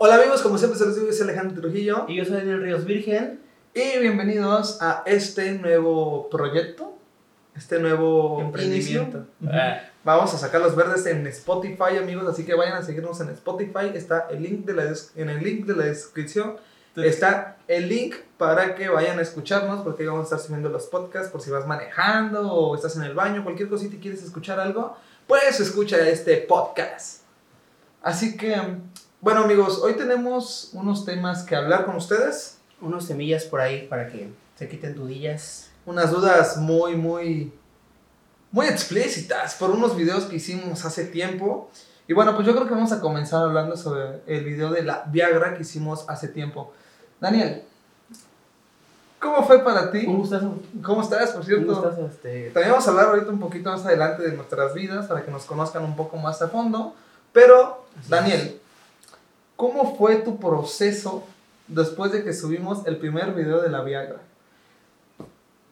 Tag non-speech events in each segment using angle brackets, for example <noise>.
Hola amigos, como siempre se los digo, yo soy Alejandro Trujillo Y yo soy Daniel Ríos Virgen. y bienvenidos a este nuevo proyecto, este nuevo Emprendimiento. Ah, Vamos a sacar los verdes en Spotify, amigos, así que vayan a seguirnos en Spotify. Está el link de la en el link de la descripción. Está el link para que vayan a escucharnos, porque vamos a estar subiendo los podcasts por si vas manejando o estás en el baño, cualquier cosita y quieres escuchar algo, pues escucha este podcast. Así que, bueno amigos, hoy tenemos unos temas que hablar con ustedes, unos semillas por ahí para que se quiten dudillas. unas dudas muy, muy, muy explícitas por unos videos que hicimos hace tiempo. Y bueno, pues yo creo que vamos a comenzar hablando sobre el video de la Viagra que hicimos hace tiempo. Daniel, ¿cómo fue para ti? Un gustazo. ¿Cómo estás, por cierto? gustazo, este. También vamos a hablar ahorita un poquito más adelante de nuestras vidas para que nos conozcan un poco más a fondo. Pero, Así Daniel, ¿cómo fue tu proceso después de que subimos el primer video de la Viagra?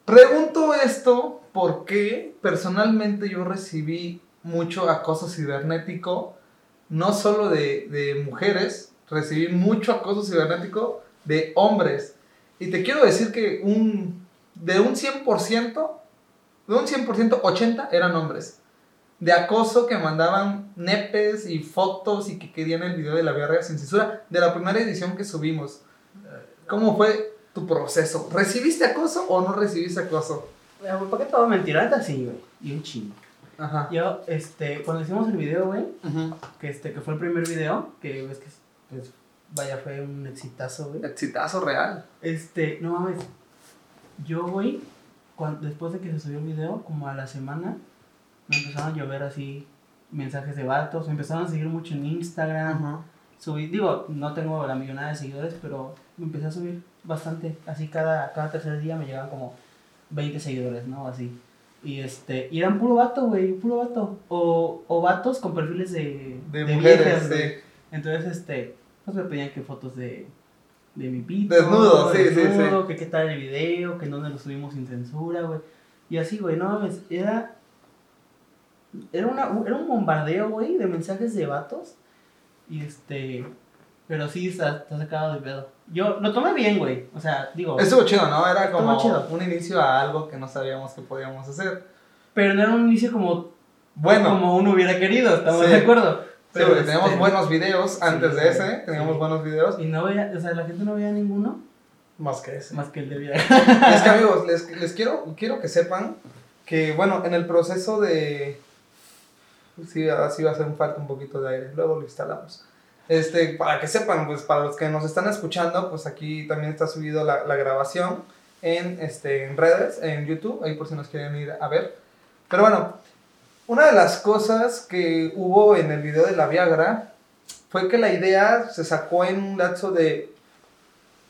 Pregunto esto porque personalmente yo recibí mucho acoso cibernético, no solo de, mujeres, recibí mucho acoso cibernético de hombres. Y te quiero decir que un, de un 100%, de un 100%, 80 eran hombres. De acoso que mandaban nepes y fotos y que querían el video de la Viagra sin censura de la primera edición que subimos. ¿Cómo fue tu proceso? ¿Recibiste acoso o no recibiste acoso? ¿Para qué te voy a mentir? Ahorita sí, güey. Y un chingo. Ajá. Yo, este, cuando hicimos el video, güey, que este, que fue el primer video, que ves que, pues, vaya, fue un exitazo, güey. Exitazo real. Este, no mames. Yo, güey, después de que se subió el video, como a la semana, me empezaron a llover así mensajes de vatos, me empezaron a seguir mucho en Instagram. Subí, digo, no tengo la millonada de seguidores, pero me empecé a subir bastante. Así cada, cada tercer día me llegaban como 20 seguidores, ¿no? Así. Y este, y eran puro vato, güey, puro vato. O, o vatos con perfiles de, De, mujeres, viejas, sí. Entonces, este, pues me pedían que fotos de, de mi pito. Desnudo, sí, sí, desnudo, que qué tal el video, que en dónde lo subimos sin censura, güey. Y así, güey, no mames, era. Era, una, era un bombardeo, güey, de mensajes de vatos. Y este. Pero sí, está, está sacado de pedo. Yo lo tomé bien, güey. O sea, digo. Estuvo chido, ¿no? Era como chido. un inicio a algo que no sabíamos que podíamos hacer. Pero no era un inicio como, Bueno, como uno hubiera querido, estamos Sí. de acuerdo. sí, porque este, teníamos buenos videos antes de sí, ese, teníamos buenos videos. Y no veía, o sea, la gente no veía ninguno Más que ese. más que el de vida. es que amigos, les, les quiero, quiero que sepan que, bueno, en el proceso de... Sí, así va a hacer un falta un poquito de aire, luego lo instalamos. Este, para que sepan, pues para los que nos están escuchando, pues aquí también está subido la, la grabación en, este, en redes, en YouTube, ahí por si nos quieren ir a ver. Pero bueno, una de las cosas que hubo en el video de la Viagra fue que la idea se sacó en un lapso de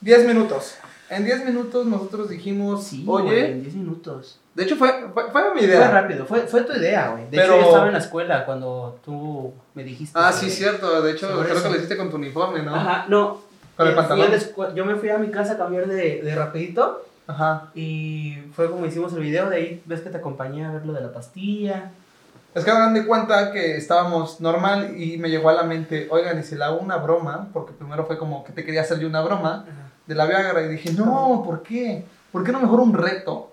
10 minutos. En 10 minutos nosotros dijimos, Sí, oye, en 10 minutos. de hecho fue, fue, fue mi Fue idea. rápido, fue, fue tu idea, güey. De Pero- hecho, yo estaba en la escuela cuando tú me dijiste. Ah, sí, cierto, de hecho creo eso. que lo hiciste con tu uniforme, ¿no? Ajá, no. Con el eh, pantalón. yo me fui a mi casa a cambiar de, de rapidito Ajá. y fue como hicimos el video. De ahí ves que te acompañé a ver lo de la pastilla. Es que hagan de cuenta que estábamos normal y me llegó a la mente, oigan, y si le hago una broma, porque primero fue como que te quería hacer yo una broma de la Viagra y dije, no, ¿por qué? ¿Por qué no mejor un reto?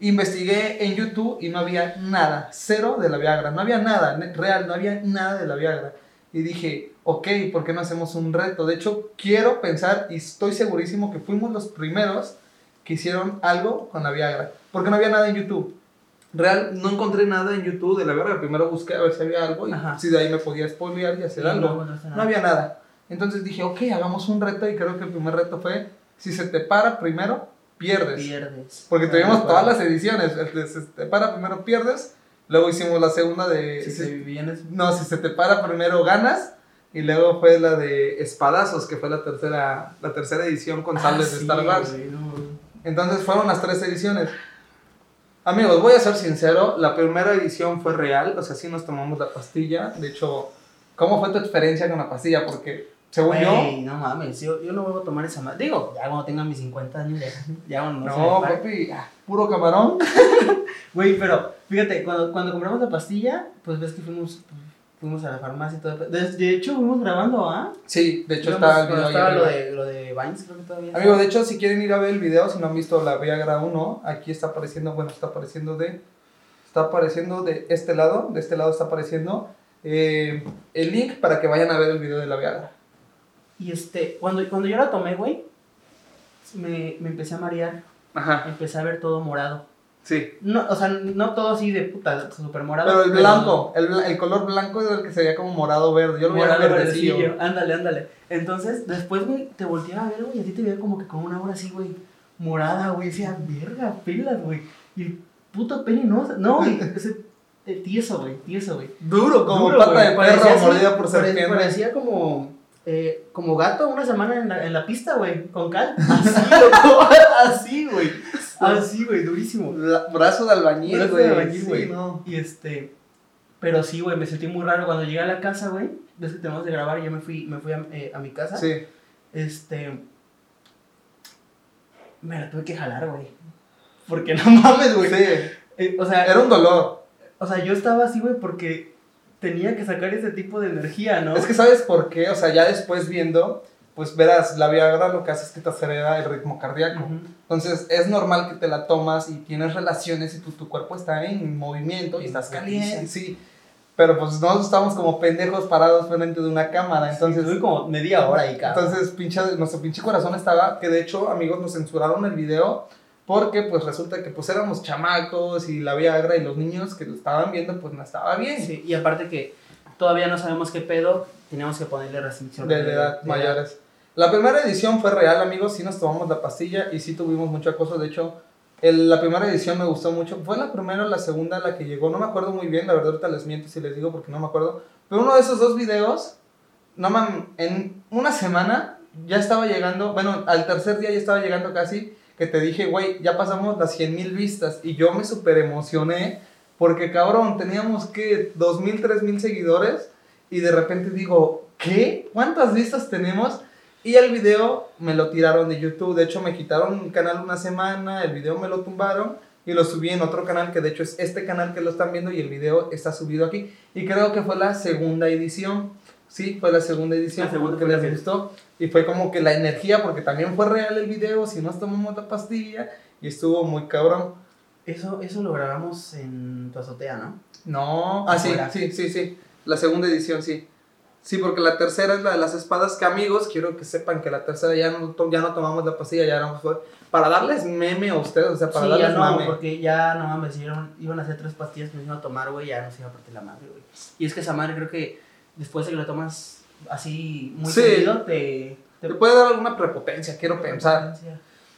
Investigué en YouTube y no había nada, cero de la Viagra, no había nada, real, no había nada de la Viagra. Y dije, ok, ¿por qué no hacemos un reto? De hecho, quiero pensar y estoy segurísimo que fuimos los primeros que hicieron algo con la Viagra, porque no había nada en YouTube. Real, no encontré nada en YouTube de la Viagra, primero busqué a ver si había algo y Ajá. si de ahí me podía spoilear y hacer Sí, algo. no encontraste No nada. había nada. Entonces dije, ok, hagamos un reto y creo que el primer reto fue, si se te para primero, pierdes. Pierdes. Porque Ah, tuvimos de todas las ediciones. El de si se te para primero, pierdes. Luego hicimos la segunda de... Si si- se vienes. no, si se te para primero, ganas. Y luego fue la de Espadazos, que fue la tercera, la tercera edición con sables Ah, de sí, Star Wars. güey, no. Entonces fueron las tres ediciones. Amigos, voy a ser sincero, la primera edición fue real, o sea, sí nos tomamos la pastilla. De hecho, ¿cómo fue tu experiencia con la pastilla? Porque, según yo, no mames, yo, yo no vuelvo a tomar esa madre. Digo, ya cuando tenga mis 50 años, ya, ya no, no, papi, ah, puro camarón. <laughs> Güey, pero fíjate, cuando, cuando compramos la pastilla, pues ves que fuimos, fuimos a la farmacia y todo. De, de hecho, fuimos grabando, ¿ah? Sí, de hecho Íbamos- está el video ahí estaba lo de, lo de Vines, creo que todavía. Amigos, de hecho, si quieren ir a ver el video, si no han visto la Viagra 1, aquí está apareciendo, bueno, está apareciendo de, está apareciendo de este lado, de este lado está apareciendo eh, el link para que vayan a ver el video de la Viagra. Y este, cuando, cuando yo la tomé, güey, me, me empecé a marear. Ajá, Empecé a ver todo morado. sí. No, o sea, no todo así de puta, súper morado. Pero el blanco, el, el color blanco es el que sería como morado verde. Yo lo veía Morado verdecillo. verdecillo. Ándale, ándale. Entonces, después, güey, te volteaba a ver, güey, y a ti te veía como que con una hora así, güey, morada, güey. Decía, verga, pelas, güey. Y el puto pene no, no, <laughs> güey. Ese, eh, tieso, güey, tieso, güey. Duro, como Duro, pata de Parecía perro así, mordida por serpiente. Parecía como, eh, como gato una semana en la, en la pista, güey, con cal. <laughs> Así, loco, así, güey. Así, güey, durísimo. La- brazo de albañil, Brazo güey. de albañil, Sí, güey. no. Y este, pero sí, güey, me sentí muy raro cuando llegué a la casa, güey. Desde que tenemos de grabar, yo me fui, me fui a, eh, a mi casa. Sí. Este, me la tuve que jalar, güey. Porque <laughs> no mames, güey. Sí. Eh, o sea, Era un dolor. o sea, yo estaba así, güey, porque tenía que sacar ese tipo de energía, ¿no? Es que sabes por qué, o sea, ya después viendo, pues verás, la Viagra lo que hace es que te acelera el ritmo cardíaco. Ujú. Entonces es normal que te la tomas y tienes relaciones y tu, tu cuerpo está en movimiento y En estás caliente, sí. Pero pues nosotros estamos como pendejos parados frente de una cámara, entonces... Estuve como media hora ahí, cabrón. Entonces, pinche, nuestro pinche corazón estaba, que de hecho, amigos, nos censuraron el video porque pues resulta que pues éramos chamacos y la Viagra y los niños que lo estaban viendo pues no estaba bien. Sí, y aparte que todavía no sabemos qué pedo, teníamos que ponerle restricción de, de edad mayores. La primera edición fue real, amigos, sí nos tomamos la pastilla y sí tuvimos mucho acoso, de hecho, el- la primera edición me gustó mucho, fue la primera o la segunda la que llegó, no me acuerdo muy bien, la verdad ahorita les miento si les digo porque no me acuerdo, pero uno de esos dos videos, no man, en una semana ya estaba llegando, bueno, al tercer día ya estaba llegando casi, que te dije, güey, ya pasamos las 100 mil vistas y yo me super emocioné porque cabrón, teníamos que 2.000, 3.000 seguidores y de repente digo, ¿qué? ¿Cuántas vistas tenemos? Y el video me lo tiraron de YouTube. De hecho, me quitaron un canal una semana, el video me lo tumbaron y lo subí en otro canal que de hecho es este canal que lo están viendo y el video está subido aquí. Y creo que fue la segunda edición. Sí, fue la segunda edición La segunda que les gustó. Y fue como que la energía, porque también fue real el video, si nos tomamos la pastilla y estuvo muy cabrón. Eso, eso lo grabamos en tu azotea, ¿no? No, ah, sí, sí, sí, sí. La segunda edición, sí. Sí, porque la tercera es la de las espadas que amigos, quiero que sepan que la tercera ya no, ya no tomamos la pastilla, ya para darles meme a ustedes, o sea, para sí, darles ya no, mame. porque ya no mames, iban, iban a hacer tres pastillas nos iban a tomar, güey, ya nos iba a partir la madre, güey. Y es que esa madre creo que después de que la tomas así muy Sí. seguido, te... Te puede dar alguna prepotencia, quiero pensar.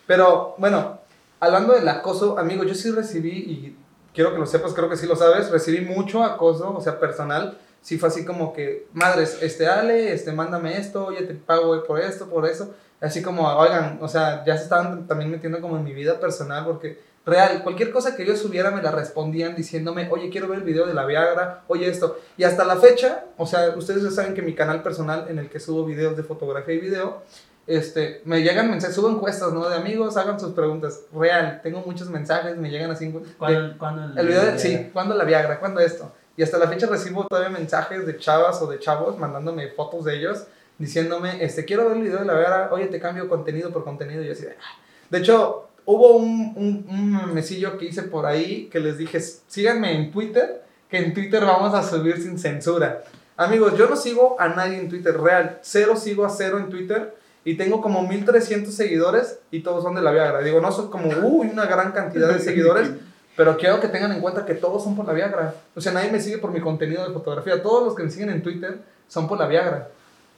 Pero bueno, hablando del acoso, amigo, yo sí recibí, y quiero que lo sepas, creo que sí lo sabes, recibí mucho acoso, o sea, personal. Sí fue así como que, madres, este, Ale, este, mándame esto, oye, te pago por esto, por eso. Así como, oigan, o sea, ya se estaban también metiendo como en mi vida personal, porque real, cualquier cosa que yo subiera me la respondían diciéndome, oye, quiero ver el video de la Viagra, oye esto. Y hasta la fecha, o sea, ustedes ya saben que mi canal personal en el que subo videos de fotografía y video, este, me llegan mensajes, subo encuestas, ¿no? De amigos, hagan sus preguntas. Real, tengo muchos mensajes, me llegan así. de- ¿Cuándo, cuándo el video de, sí, ¿cuándo la Viagra? ¿Cuándo esto? Y hasta la fecha recibo todavía mensajes de chavas o de chavos mandándome fotos de ellos, diciéndome, este, quiero ver el video de la Viagra, oye, te cambio contenido por contenido. Y yo así de, "Ah". de hecho, hubo un, un, un mesillo que hice por ahí que les dije, síganme en Twitter, que en Twitter vamos a subir sin censura. Amigos, yo no sigo a nadie en Twitter, real, cero sigo a cero en Twitter. Y tengo como 1300 seguidores y todos son de la Viagra. Digo, no son como, uy, una gran cantidad de seguidores, <laughs> pero quiero que tengan en cuenta que todos son por la Viagra. O sea, nadie me sigue por mi contenido de fotografía. Todos los que me siguen en Twitter son por la Viagra.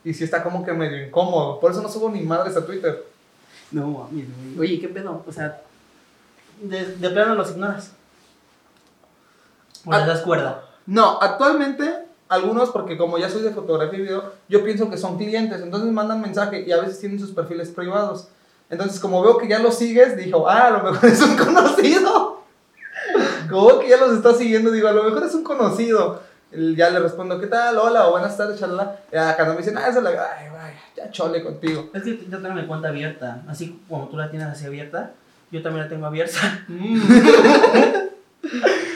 Y sí está como que medio incómodo. Por eso no subo ni madres a Twitter. No, mames, güey. Oye, ¿qué pedo? O sea, de, de plano los ignoras. O les das cuerda. No, actualmente algunos, porque como ya soy de fotografía y video, yo pienso que son clientes. Entonces mandan mensaje y a veces tienen sus perfiles privados. Entonces, como veo que ya los sigues, dijo, ah, a lo mejor es un <laughs> conocido. Como que ya los está siguiendo, digo, a lo mejor es un conocido. Ya le respondo, ¿qué tal? Hola, o buenas tardes, chalala. Ya cuando me dicen, ah, esa es la. Ay, vaya, ya chole contigo. Es que yo tengo mi cuenta abierta. Así como tú la tienes así abierta, yo también la tengo abierta. Mm. <laughs>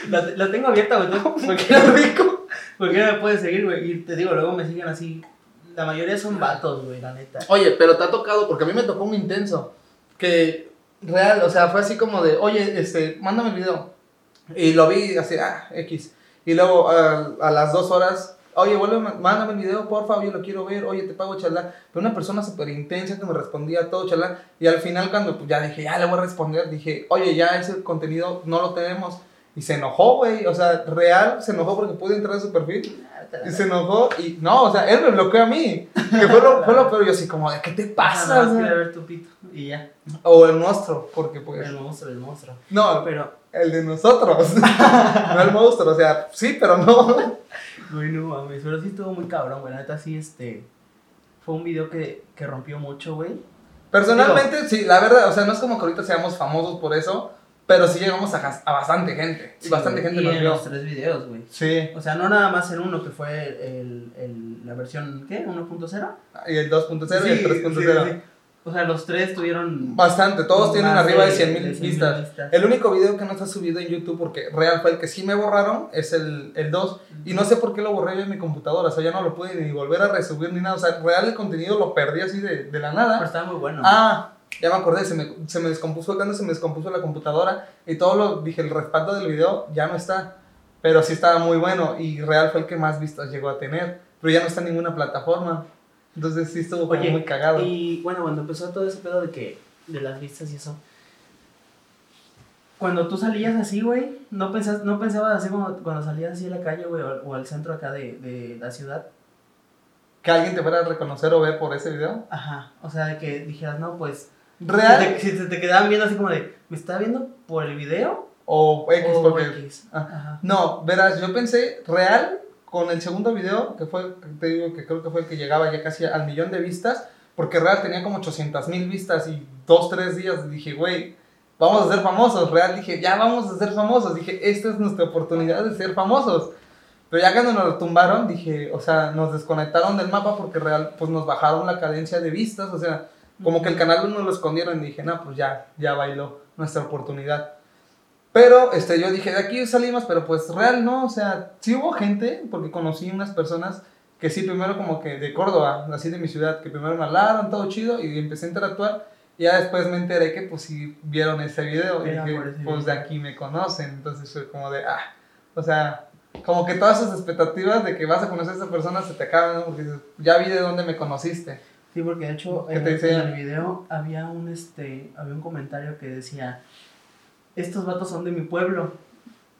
La, la tengo abierta, güey. <laughs> Porque era rico. ¿Por qué no me puedes seguir, güey? Y te digo, luego me siguen así. La mayoría son vatos, güey, la neta. Oye, pero te ha tocado, porque a mí me tocó un intenso. Que real, o sea, fue así como de, oye, este, mándame el video. Y lo vi así, ah, X. Y luego a, a las dos horas, oye, vuelve, mándame el video, por favor, yo lo quiero ver, oye, te pago chalá. Pero una persona súper intensa que me respondía todo chalá. Y al final, cuando pues, ya dije, ya le voy a responder, dije, oye, ya ese contenido no lo tenemos. Y se enojó, güey. O sea, real se enojó porque pude entrar a su perfil. Y se enojó y no, o sea, él me bloqueó a mí. Que fue lo, <laughs> fue lo peor. Yo así como, ¿de qué te pasa? Nada más quería ver tu pito y ya. O el monstruo, porque pues... El monstruo, el monstruo. No, Pero, el de nosotros. <laughs> no el monstruo, o sea, sí, pero no. güey, no mames. Pero sí estuvo muy cabrón, güey. La neta, sí, este. Fue un video que, que rompió mucho, güey. Personalmente, sí, la verdad, o sea, no es como que ahorita seamos famosos por eso, pero sí llegamos a, a bastante gente. Y bastante güey. gente y nos en vio. los tres videos, güey. Sí, O sea, no nada más en uno que fue el, el, la versión, ¿qué? ¿1.0? y el 2.0 y el Sí, 3.0. sí, sí. O sea, los tres tuvieron. Bastante, todos tienen arriba de 100 mil 100,000 vistas. vistas. El único video que no está subido en YouTube, porque real fue el que sí me borraron, es el, el 2. Y no sé por qué lo borré yo en mi computadora, o sea, ya no lo pude ni volver a resubir ni nada. O sea, real el contenido lo perdí así de, de la Pero nada. estaba muy bueno. Ah, ya me acordé, se me, se me descompuso, cuando se me descompuso la computadora y todo lo, dije, el respaldo del video ya no está. Pero sí estaba muy bueno y real fue el que más vistas llegó a tener. Pero ya no está en ninguna plataforma. Entonces sí estuvo como Oye, muy cagado. Y bueno, cuando empezó todo ese pedo de que. de las vistas y eso. Cuando tú salías así, güey, no, no pensabas así como cuando salías así a la calle, güey, o, o al centro acá de, de la ciudad. Que alguien te fuera a reconocer o ver por ese video. Ajá. O sea, de que dijeras, no, pues. Real Si te, si te- te quedaban viendo así como de, ¿me está viendo por el video? o X o porque... X? Ah. Ajá. No, verás, yo pensé real con el segundo video, que fue, te digo que creo que fue el que llegaba ya casi al millón de vistas, porque real tenía como 800 mil vistas y dos, tres días dije, güey, vamos a ser famosos. Real dije, ya vamos a ser famosos. Dije, esta es nuestra oportunidad de ser famosos. Pero ya cuando nos lo tumbaron, dije, o sea, nos desconectaron del mapa porque real, pues nos bajaron la cadencia de vistas, o sea, como que el canal no lo escondieron y dije, no, pues ya, ya bailó nuestra oportunidad. Pero este, yo dije, de aquí salimos, pero pues real no, o sea, sí hubo gente, porque conocí unas personas que sí, primero como que de Córdoba, así de mi ciudad, que primero me hablaron, todo chido, y empecé a interactuar, y ya después me enteré que pues sí vieron ese video, y dije, pues de aquí me conocen, entonces fue como de, ah, o sea, como que todas esas expectativas de que vas a conocer a esa persona se te acaban, ¿no? Porque ya vi de dónde me conociste. Sí, porque de hecho ¿Qué en, te en el video había un este había un comentario que decía estos vatos son de mi pueblo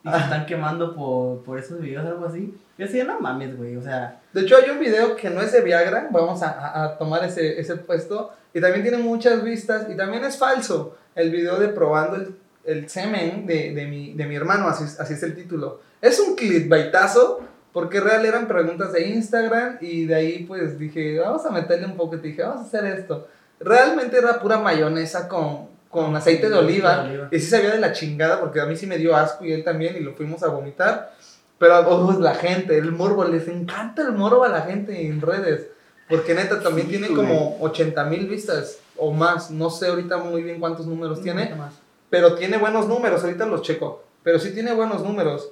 y se Ah. están quemando por, por esos videos algo así. Yo decía, no mames, güey, o sea, De hecho, hay un video que no es de Viagra, vamos a, a- tomar ese, ese puesto, y también tiene muchas vistas, y también es falso el video de probando el, el semen de, de, mi, de mi hermano, así, es- así es el título. Es un clickbaitazo, porque real eran preguntas de Instagram, y de ahí pues dije, vamos a meterle un poco, y dije, vamos a hacer esto. Realmente era pura mayonesa con, con aceite de oliva, De oliva. y sí sabía de la chingada, porque a mí sí me dio asco, y él también, y lo fuimos a vomitar. Pero oh, la gente, el morbo, les encanta el morbo a la gente en redes. Porque neta también Sí, tiene güey. como 80 mil vistas o más. No sé ahorita muy bien cuántos números tiene. más. Pero tiene buenos números, ahorita los checo. Pero sí tiene buenos números.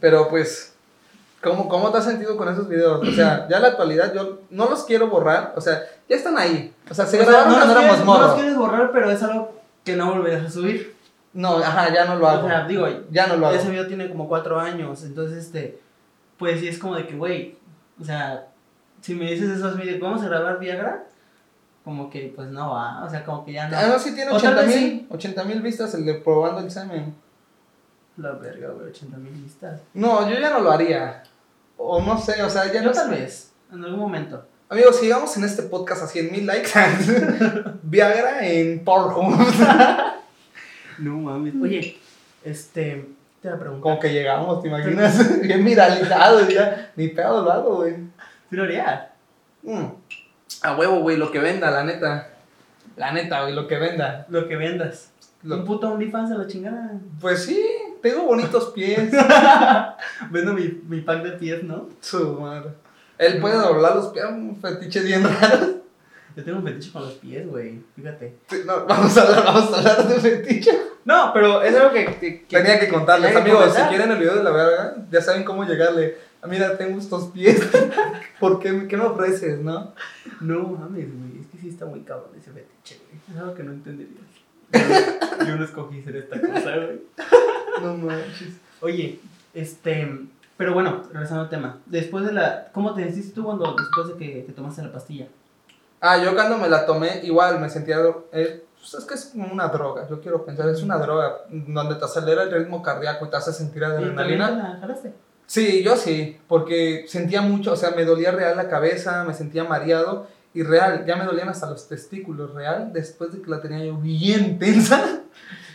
Pero pues, ¿cómo, ¿cómo te has sentido con esos videos? O sea, ya en la actualidad yo no los quiero borrar. O sea, ya están ahí. O sea, se O sea, grabaron no, cuando los éramos quieres, no los quieres borrar, pero es algo que no volverás a subir. No, ajá, ya no lo hago. O sea, digo, ya no lo hago. ese video tiene como cuatro años, entonces, este, pues sí es como de que, güey, o sea, si me dices esos videos, ¿vamos a grabar Viagra? Como que, pues no va, o sea, como que ya no. Ah, no, sí tiene O tal 80 vez mil. sí. 80 mil vistas el de probando el semen. La verga, güey, 80 mil vistas. No, yo ya no lo haría. O no sé, o sea, ya Yo no tal sé. vez, en algún momento. Amigos, si llegamos en este podcast a 100 mil likes, <laughs> Viagra en Pornhub. <laughs> No mames. Oye, este, te voy a preguntar. Como que llegamos, ¿te imaginas? <laughs> Bien viralizado, ya. Ni pedo lo hago, güey. ¿Sí lo harías? Mm. A huevo, güey, lo que venda, la neta. La neta, güey, lo que venda. Lo que vendas. Lo- Un puto OnlyFans a la chingada. Pues sí, tengo bonitos pies. <laughs> Vendo mi, mi pack de pies, ¿no? Su madre. Él puede doblar los pies, un fetiche bien raro. Yo tengo un fetiche con los pies, güey. Fíjate. Sí, no, vamos, a hablar, vamos a hablar de fetiche. No, pero es algo que, que- que- Tenía que contarles, que amigos, si quieren el video de la verga, ya saben cómo llegarle. Ah, Mira, tengo estos pies. <laughs> ¿Por qué, qué me ofreces, no? No mames, güey. Es que sí está muy cabrón ese fetiche, güey. Es algo que no entendería. Yo, <laughs> yo no escogí ser esta cosa, güey. No manches. Oye, este. Pero bueno, regresando al tema. Después de la. ¿Cómo te sentiste tú cuando después de que te tomaste la pastilla? Ah, yo cuando me la tomé, igual me sentía. eh, pues es que es como una droga, yo quiero pensar, es una droga donde te acelera el ritmo cardíaco y te hace sentir ¿Y adrenalina. la jalaste? Sí, yo sí, porque sentía mucho, o sea, me dolía real la cabeza, me sentía mareado y real, ya me dolían hasta los testículos, real, después de que la tenía yo bien tensa.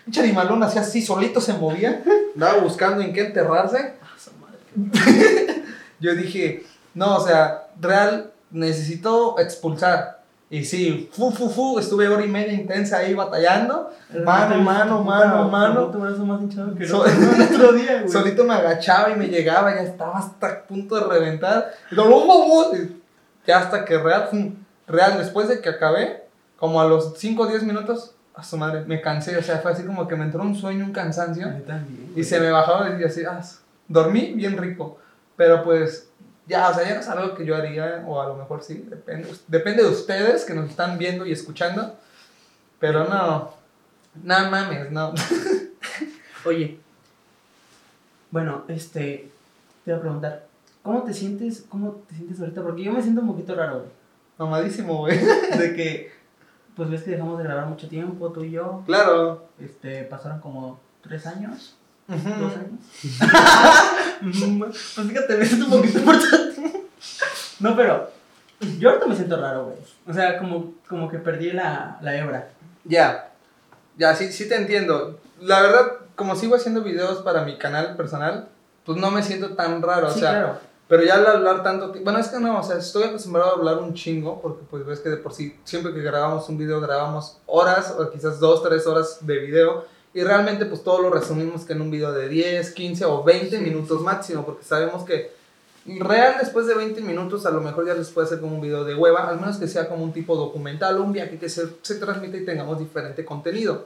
Un animalón hacía así, solito se movía, andaba buscando en qué enterrarse. Ah. <laughs> Yo dije, no, o sea, real, necesito expulsar. Y sí, fu, fu, fu, estuve hora y media intensa ahí batallando, mano, mano, mano, mano. Más. <laughs> Solito me agachaba y me llegaba, ya estaba hasta a punto de reventar. Y ya hasta que real, real, después de que acabé, como a los 5 o 10 minutos, a su madre, me cansé. O sea, fue así como que me entró un sueño, un cansancio. También, Y se me bajaba y así, ah, dormí bien rico. Pero pues, ya, o sea, ya no es algo que yo haría, o a lo mejor sí, depende, depende de ustedes que nos están viendo y escuchando. Pero no, no mames, no. <laughs> Oye, bueno, este, te voy a preguntar, ¿cómo te sientes, cómo te sientes ahorita? Porque yo me siento un poquito raro, güey. Mamadísimo, güey. De que, pues ves que dejamos de grabar mucho tiempo, tú y yo. Claro. Este, pasaron como tres años, dos años. <laughs> <laughs> Pues fíjate, me siento un poquito importante. No, pero yo ahorita me siento raro, güey. O sea, como, como que perdí la, la hebra. Ya, ya, sí, sí te entiendo. La verdad, como sigo haciendo videos para mi canal personal, pues no me siento tan raro, o sí, sea, claro. Pero ya al hablar tanto, bueno, es que no, o sea, estoy acostumbrado a hablar un chingo, porque pues ves que de por sí, siempre que grabamos un video, grabamos horas, o quizás dos, tres horas de video, y realmente pues todo lo resumimos que en un video de 10, 15 o 20 Sí, minutos máximo, porque sabemos que real después de 20 minutos a lo mejor ya les puede hacer como un video de hueva, al menos que sea como un tipo documental o un viaje que se, se transmite y tengamos diferente contenido.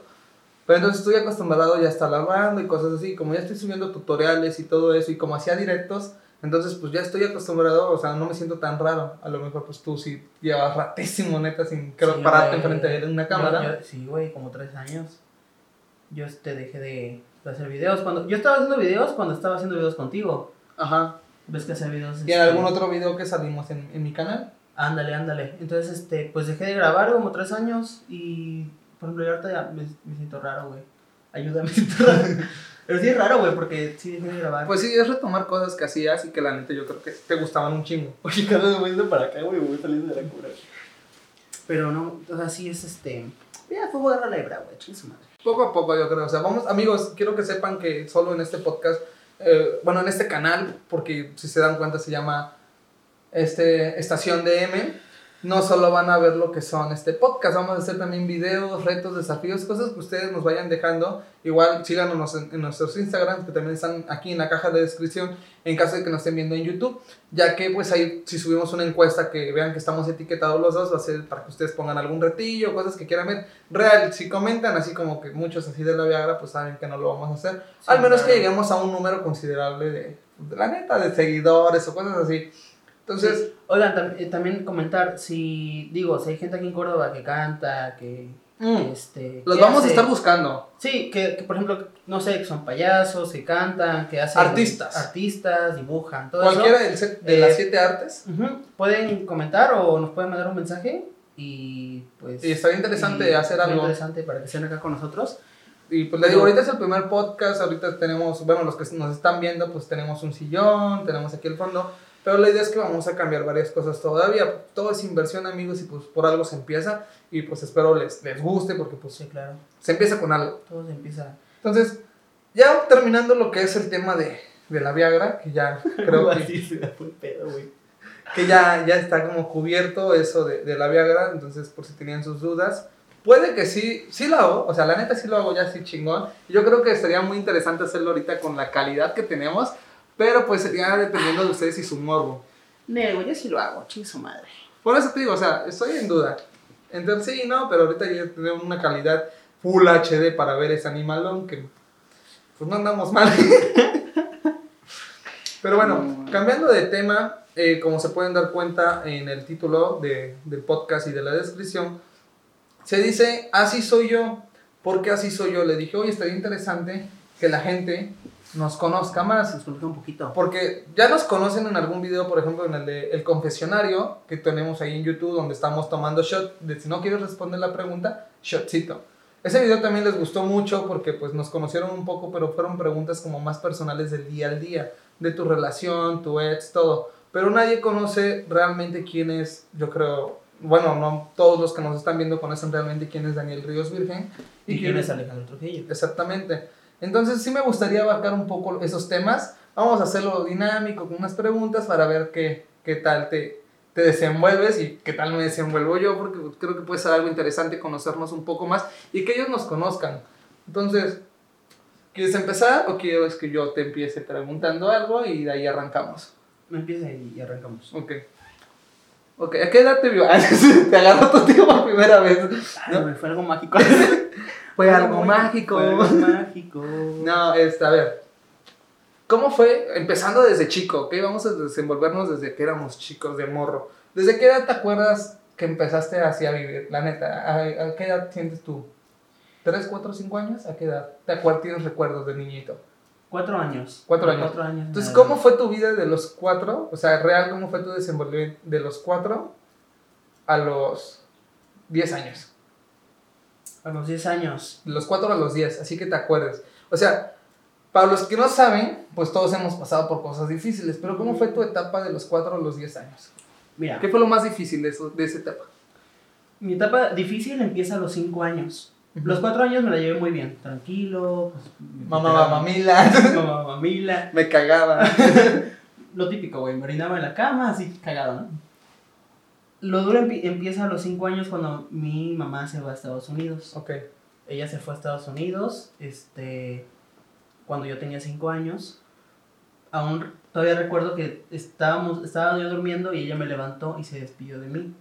Pero entonces estoy acostumbrado ya a estar hablando y cosas así, como ya estoy subiendo tutoriales y todo eso y como hacía directos, entonces pues ya estoy acostumbrado, o sea, no me siento tan raro. A lo mejor pues tú sí llevas ratísimo neta sin creo, Sí, pararte güey. enfrente de una cámara. Yo- yo- sí, güey, como tres años. Yo este, dejé de, de hacer videos. cuando Yo estaba haciendo videos cuando estaba haciendo videos contigo. Ajá. ¿Ves que hacía videos? ¿Y en este, algún otro video que salimos en, en mi canal? Ándale, ándale. Entonces, este, pues dejé de grabar como tres años y, por ejemplo, yo ahorita ya me, me siento raro, güey. Ayúdame, me <laughs> siento raro. Pero sí es raro, güey, porque sí dejé de grabar. Pues sí, es retomar cosas que hacías y que la neta yo creo que te gustaban un chingo. <laughs> Oye, cada vez voy para acá, güey, voy saliendo de la cura. Pero no, o sea, sí es este. Ya fue agarrar la hebra, güey, chingue su madre. Poco a poco yo creo, o sea, vamos, amigos, quiero que sepan que solo en este podcast, eh, bueno, en este canal, porque si se dan cuenta se llama este, Estación DM, no solo van a ver lo que son este podcast, vamos a hacer también videos, retos, desafíos, cosas que ustedes nos vayan dejando. Igual síganos en, en nuestros Instagrams, que también están aquí en la caja de descripción, en caso de que nos estén viendo en YouTube, ya que pues ahí si subimos una encuesta que vean que estamos etiquetados los dos, va a ser para que ustedes pongan algún retillo, cosas que quieran ver. Real, si comentan así como que muchos así de la Viagra, pues saben que no lo vamos a hacer. Sí, Al menos que lleguemos a un número considerable de, de la neta, de seguidores o cosas así. Entonces, Sí. Oigan, tam- eh, también comentar si, digo, si hay gente aquí en Córdoba que canta, que, mm, que, este... los que vamos a hace- estar buscando. Sí, que, que, por ejemplo, no sé, que son payasos, que cantan, que hacen... Artistas. Artistas, dibujan, todo Cualquiera eso. set de Eh, las siete artes. Pueden comentar o nos pueden mandar un mensaje y pues... Y estaría interesante y hacer algo. interesante para que estén acá con nosotros. Y pues le digo, ahorita es el primer podcast, ahorita tenemos, bueno, los que nos están viendo, pues tenemos un sillón, tenemos aquí el fondo, pero la idea es que vamos a cambiar varias cosas todavía. Todo es inversión, amigos, y pues por algo se empieza, y pues espero les, les guste, porque pues Sí, claro. se empieza con algo. Todo se empieza... Entonces, ya terminando lo que es el tema de, de la Viagra, que ya creo <laughs> que, Así se da fue el pedo, güey. que ya, ya está como cubierto eso de, de la Viagra, entonces por si tenían sus dudas. Puede que sí, sí lo hago, o sea, la neta sí lo hago ya así chingón. Yo creo que sería muy interesante hacerlo ahorita con la calidad que tenemos, pero pues sería dependiendo de ustedes y su morbo. Nego, yo sí lo hago, chingue su madre. Por eso te digo, o sea, estoy en duda. Entonces sí, no, pero ahorita ya tenemos una calidad Full HD para ver ese animalón que pues no andamos mal. <laughs> Pero bueno, cambiando de tema, eh, como se pueden dar cuenta en el título de, del podcast y de la descripción, se dice, así soy yo. ¿Por qué así soy yo? Le dije, oye, estaría interesante que la gente nos conozca más. Nos conozca un poquito. Porque ya nos conocen en algún video, por ejemplo, en el de El Confesionario, que tenemos ahí en YouTube, donde estamos tomando shot, de si no quieres responder la pregunta, shotcito. Ese video también les gustó mucho porque pues nos conocieron un poco, pero fueron preguntas como más personales del día al día, de tu relación, tu ex, todo. Pero nadie conoce realmente quién es, yo creo, bueno, no todos los que nos están viendo conocen realmente quién es Daniel Ríos Virgen. Y, quién es Alejandro Trujillo. Exactamente. Entonces sí me gustaría abarcar un poco esos temas. Vamos a hacerlo dinámico con unas preguntas para ver qué, qué tal te, te desenvuelves y qué tal me desenvuelvo yo, porque creo que puede ser algo interesante conocernos un poco más y que ellos nos conozcan. Entonces, ¿quieres empezar o quieres que yo te empiece preguntando algo y de ahí arrancamos? Me empieza y arrancamos. Ok. Ok, ¿a qué edad te vio? <laughs> te agarró tu tío por primera vez. ¿no? fue algo mágico. <laughs> <laughs> fue algo mágico. Fue algo <laughs> mágico. No, este, a ver. ¿Cómo fue? Empezando desde chico, ¿ok? Vamos a desenvolvernos desde que éramos chicos, de morro. ¿Desde qué edad te acuerdas que empezaste así a vivir? La neta, ¿a, qué edad sientes tú? ¿Tres, cuatro, cinco años? ¿A qué edad? ¿Te acuerdas, tienes recuerdos de niñito? Cuatro años. Cuatro años. Cuatro años Entonces, ¿cómo fue tu vida de los cuatro? O sea, real, ¿cómo fue tu desenvolvimiento de los cuatro a los diez años? A los diez años. De los cuatro a los diez, así que te acuerdes. O sea, para los que no saben, pues todos hemos pasado por cosas difíciles, pero ¿cómo fue tu etapa de los 4 a los 10 años? Mira. ¿Qué fue lo más difícil de, eso, de esa etapa? Mi etapa difícil empieza a los 5 años. Los 4 años me la llevé muy bien, tranquilo. Pues, mamá mamamila. <laughs> Mamá mamila. me cagaba. <laughs> lo típico, güey, me orinaba en la cama, así cagado, ¿no? Lo duro empieza a los 5 años cuando mi mamá se va a Estados Unidos. Ok. Ella se fue a Estados Unidos, este cuando yo tenía 5 años. Aún todavía recuerdo que estábamos, estaba yo durmiendo y ella me levantó y se despidió de mí.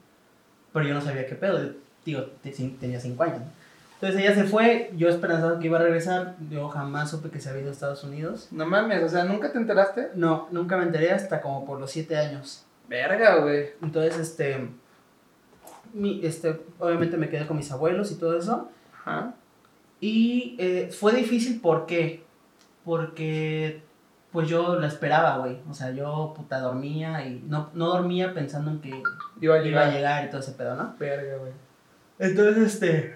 Pero yo no sabía qué pedo, digo, tenía 5 años. Entonces ella se fue, yo esperanzado que iba a regresar, yo jamás supe que se había ido a Estados Unidos. No mames, o sea, ¿nunca te enteraste? No, nunca me enteré hasta como por los 7 años. Verga, güey. Entonces, este, mi, este, obviamente me quedé con mis abuelos y todo eso. Ajá. Y eh, fue difícil porque porque pues yo la esperaba, güey. O sea, yo puta dormía y no, no dormía pensando en que iba a, llegar. y todo ese pedo, ¿no? Verga, güey. Entonces, este,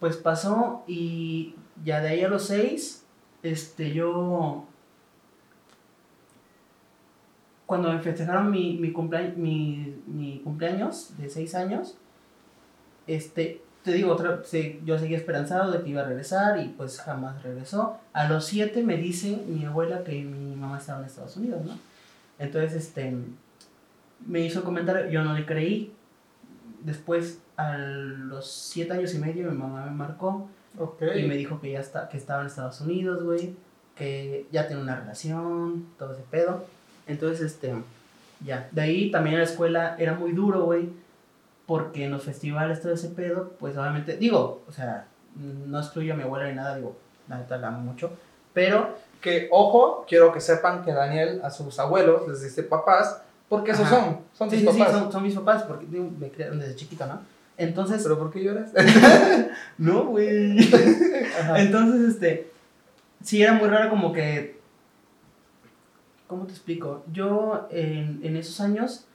pues pasó y ya de ahí a los seis, este, yo, cuando me festejaron mi, mi, mi, mi cumpleaños de seis años, este, te digo, otra, yo seguía esperanzado de que iba a regresar y pues jamás regresó. A los siete me dice mi abuela que mi mamá estaba en Estados Unidos, ¿no? Entonces, este, me hizo comentario, yo no le creí. Después, a los siete años y medio, mi mamá me marcó y me dijo que ya está, que estaba en Estados Unidos, güey, que ya tiene una relación, todo ese pedo. Entonces, este, ya. De ahí también en la escuela era muy duro, güey porque en los festivales todo ese pedo, pues obviamente, digo, o sea, no excluyo a mi abuela ni nada, digo, la neta la amo mucho, pero... Que, ojo, quiero que sepan que Daniel a sus abuelos les dice papás, porque esos son, son sí, sus sí, papás. Sí, son, son mis papás, porque digo, me criaron desde chiquito, ¿no? Entonces... ¿Pero por qué lloras? <laughs> no, güey. <laughs> Entonces, este, sí era muy raro como que... ¿Cómo te explico? Yo en, en esos años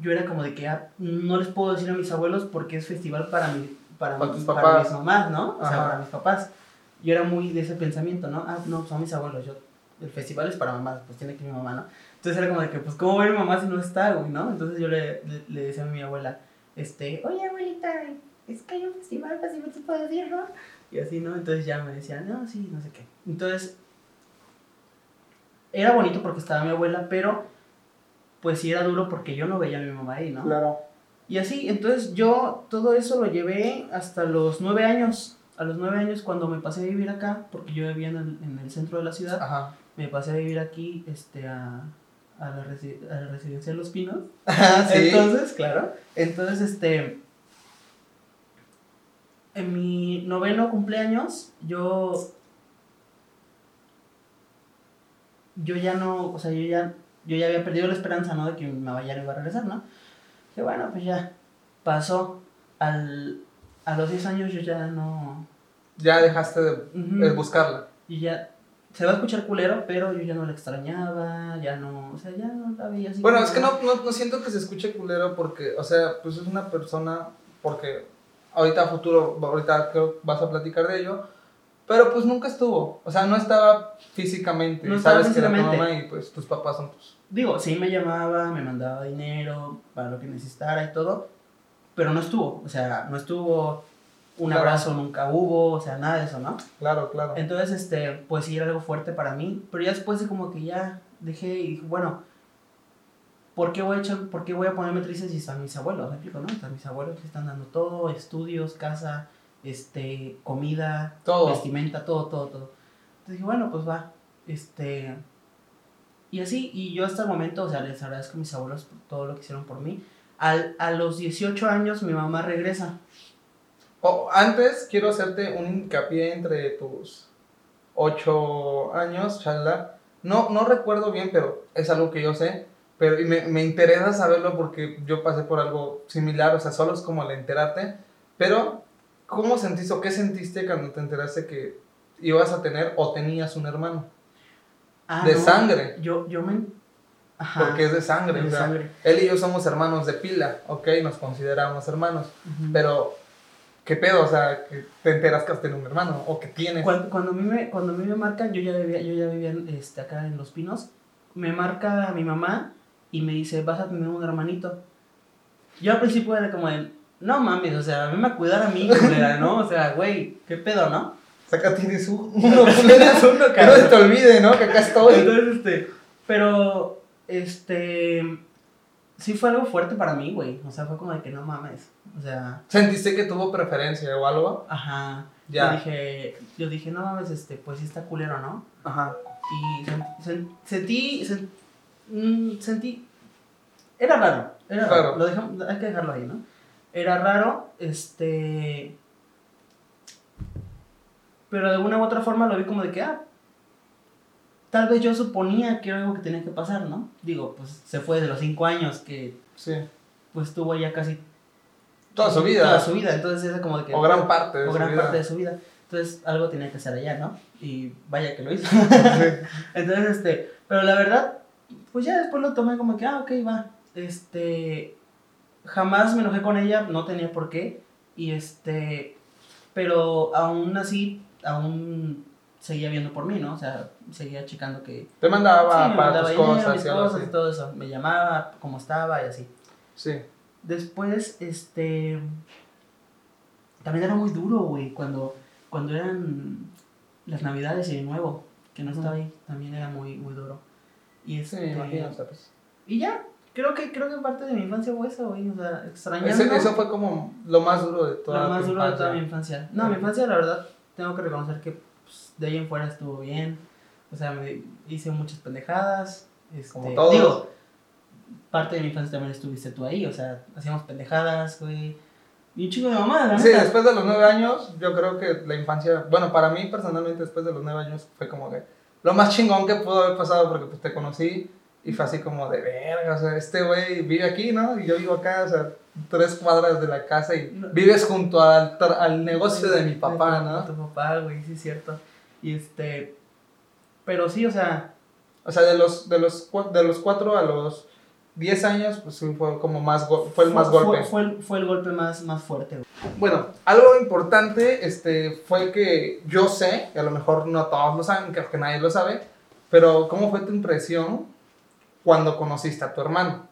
yo era como de que ah, no les puedo decir a mis abuelos porque es festival para, mi, para, para, para mis mamás, ¿no? O sea, para mis papás. Yo era muy de ese pensamiento, ¿no? Ah, no, son mis abuelos, yo, el festival es para mamás, pues tiene que ir mi mamá, ¿no? Entonces era como de que, pues, ¿cómo ir mi mamá si no está, güey, no? Entonces yo le, le, decía a mi abuela, este, oye, abuelita, es que hay un festival, casi no se puede decir, ¿no? Y así, ¿no? Entonces ya me decía, no, sí, no sé qué. Entonces, era bonito porque estaba mi abuela, pero pues sí era duro porque yo no veía a mi mamá ahí, ¿no? Claro. Y así, entonces yo todo eso lo llevé hasta los nueve años. A los nueve años cuando me pasé a vivir acá, porque yo vivía en el, en el centro de la ciudad, Ajá. me pasé a vivir aquí este, a, a, la, a la residencia de Los Pinos. <laughs> ¿Sí? Entonces, claro, entonces este... En mi noveno cumpleaños, yo. Yo ya no. O sea, yo ya. Yo ya había perdido la esperanza, ¿no? De que mi mamá ya no iba a regresar, ¿no? Que bueno, pues ya. Pasó. Al, a los 10 años yo ya no. Ya dejaste de, de buscarla. Y ya. Se va a escuchar culero, pero yo ya no la extrañaba, ya no. O sea, ya no la veía así. Bueno, es que no, no, no siento que se escuche culero porque, o sea, pues es una persona, porque ahorita a futuro, ahorita creo que vas a platicar de ello, pero pues nunca estuvo, o sea, no estaba físicamente, No estaba sabes que era tu físicamente. mamá y pues tus papás son tus... Digo, sí me llamaba, me mandaba dinero para lo que necesitara y todo, pero no estuvo, o sea, no estuvo, un Claro. abrazo nunca hubo, o sea, nada de eso, ¿no? Claro, claro. Entonces, este, pues sí era algo fuerte para mí, pero ya después de como que ya dejé y dije, bueno, ¿por qué voy a, echar, ¿por qué voy a ponerme triste si están mis abuelos? ¿Me explico, no? Están mis abuelos que están dando todo, estudios, casa, este, comida, Todo. vestimenta, todo, todo, todo. Entonces dije, bueno, pues va, este... Y así, y yo hasta el momento, o sea, les agradezco a mis abuelos por todo lo que hicieron por mí. Al, a los 18 años mi mamá regresa. O, antes quiero hacerte un hincapié entre tus ocho años, chalá. No, no recuerdo bien, pero es algo que yo sé. Pero y me, me interesa saberlo porque yo pasé por algo similar, o sea, solo es como al enterarte. Pero, ¿cómo sentiste o qué sentiste cuando te enteraste que ibas a tener o tenías un hermano? Ah, de no, sangre. Yo, yo me... Ajá. Porque es de sangre, de o sea, sangre. él y yo somos hermanos de pila, ok, nos consideramos hermanos. Pero, ¿qué pedo? O sea, que te enteras que has tenido un hermano o que tienes. Cuando, cuando, a mí me, cuando a mí me marcan, yo ya vivía, yo ya vivía este, acá en Los Pinos, me marca mi mamá y me dice, vas a tener un hermanito. Yo al principio era como de, no mames, o sea, a mí me a cuidar a mí, culera, ¿no? O sea, güey, ¿qué pedo, no? Saca tienes <laughs> uno, <laughs> culera. Tienes uno, Que no se te olvide, ¿no? Que acá estoy. Entonces, este, pero, este, sí fue algo fuerte para mí, güey. O sea, fue como de que no mames. O sea, ¿Sentiste que tuvo preferencia o algo? ajá. Ya. Yo dije, yo dije, no mames, este, pues sí está culero, ¿no? Ajá. Y sen- sen- sentí, sen- mm, sentí, era raro, era raro, Claro. Lo dejamos- hay que dejarlo ahí, ¿no? Era raro, este, pero de una u otra forma lo vi como de que, ah, tal vez yo suponía que era algo que tenía que pasar, ¿no? Digo, pues se fue de los cinco años que, Sí. pues tuvo ya casi Toda su vida. toda su vida, entonces era como de que, O gran parte de o su gran vida. parte de su vida, entonces algo tenía que hacer allá, ¿no? Y vaya que lo hizo. <laughs> Entonces, este, pero la verdad, pues ya después lo tomé como que, ah, ok, va. Este, jamás me enojé con ella, no tenía por qué. Y este, pero aún así, aún seguía viendo por mí, ¿no? O sea, seguía checando que... Te mandaba sí, para mandaba tus cosas mis y cosas todo eso. Me llamaba, cómo estaba y así. Sí. Después, este, también era muy duro, güey, cuando, cuando eran las navidades y el nuevo, que no estaba ahí, también era muy, muy duro. Y Sí, este, me imagino, ¿sabes? y ya, creo que, creo que parte de mi infancia fue eso, güey, o sea, extrañando Ese- eso fue como lo más duro de toda lo más duro de infancia. toda mi infancia. No, mi Sí. infancia, la verdad, tengo que reconocer que pues, de ahí en fuera estuvo bien. O sea, me hice muchas pendejadas. Este, Como todos. Digo, parte de mi infancia también estuviste tú ahí, o sea, hacíamos pendejadas, güey. Y un chico de mamá, Sí, neta. después de los nueve años, yo creo que la infancia, bueno, para mí personalmente después de los nueve años fue como que lo más chingón que pudo haber pasado porque pues te conocí y fue así como de verga, o sea, este güey vive aquí, ¿no? Y yo vivo acá, o sea, tres cuadras de la casa y vives junto al, al negocio de mi papá, ¿no? Tu papá, güey, sí es cierto. Y este, pero sí, o sea, O sea, de los, de los, de los cuatro a los diez años, pues sí fue como más, fue el más fue, golpe. Fue, el- fue el golpe más, más fuerte, güey. Bueno, algo importante este, fue que yo sé, y a lo mejor no todos lo saben, creo que nadie lo sabe, pero ¿cómo fue tu impresión cuando conociste a tu hermano?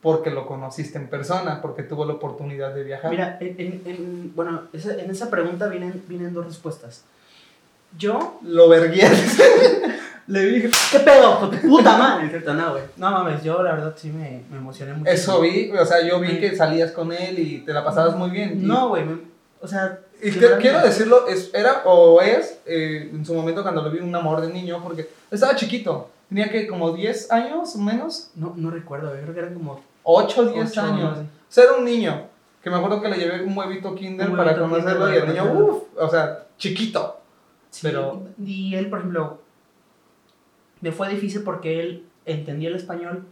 Porque lo conociste en persona, porque tuvo la oportunidad de viajar. Mira, en, en- en- bueno, esa- en esa pregunta vienen, vienen dos respuestas. Yo Lo verguías. <laughs> le dije, ¿qué pedo? Con tu puta madre. No, güey. No mames, yo la verdad sí me, me emocioné mucho. Eso vi, o sea, yo vi que salías con él y te la pasabas muy bien. No, güey, o sea. Y te- quiero decirlo, es, era o es, eh, en su momento cuando lo vi, un amor de niño, porque estaba chiquito. Tenía que como 10 años o menos, No, no recuerdo, güey, creo que eran como. 8 o 10 ocho, años. O sea, era un niño. Que me acuerdo que le llevé un huevito Kinder Un para conocerlo Kinder y el niño, uff, o sea, chiquito. Sí, Pero- Y él, por ejemplo, me fue difícil porque él entendía el español.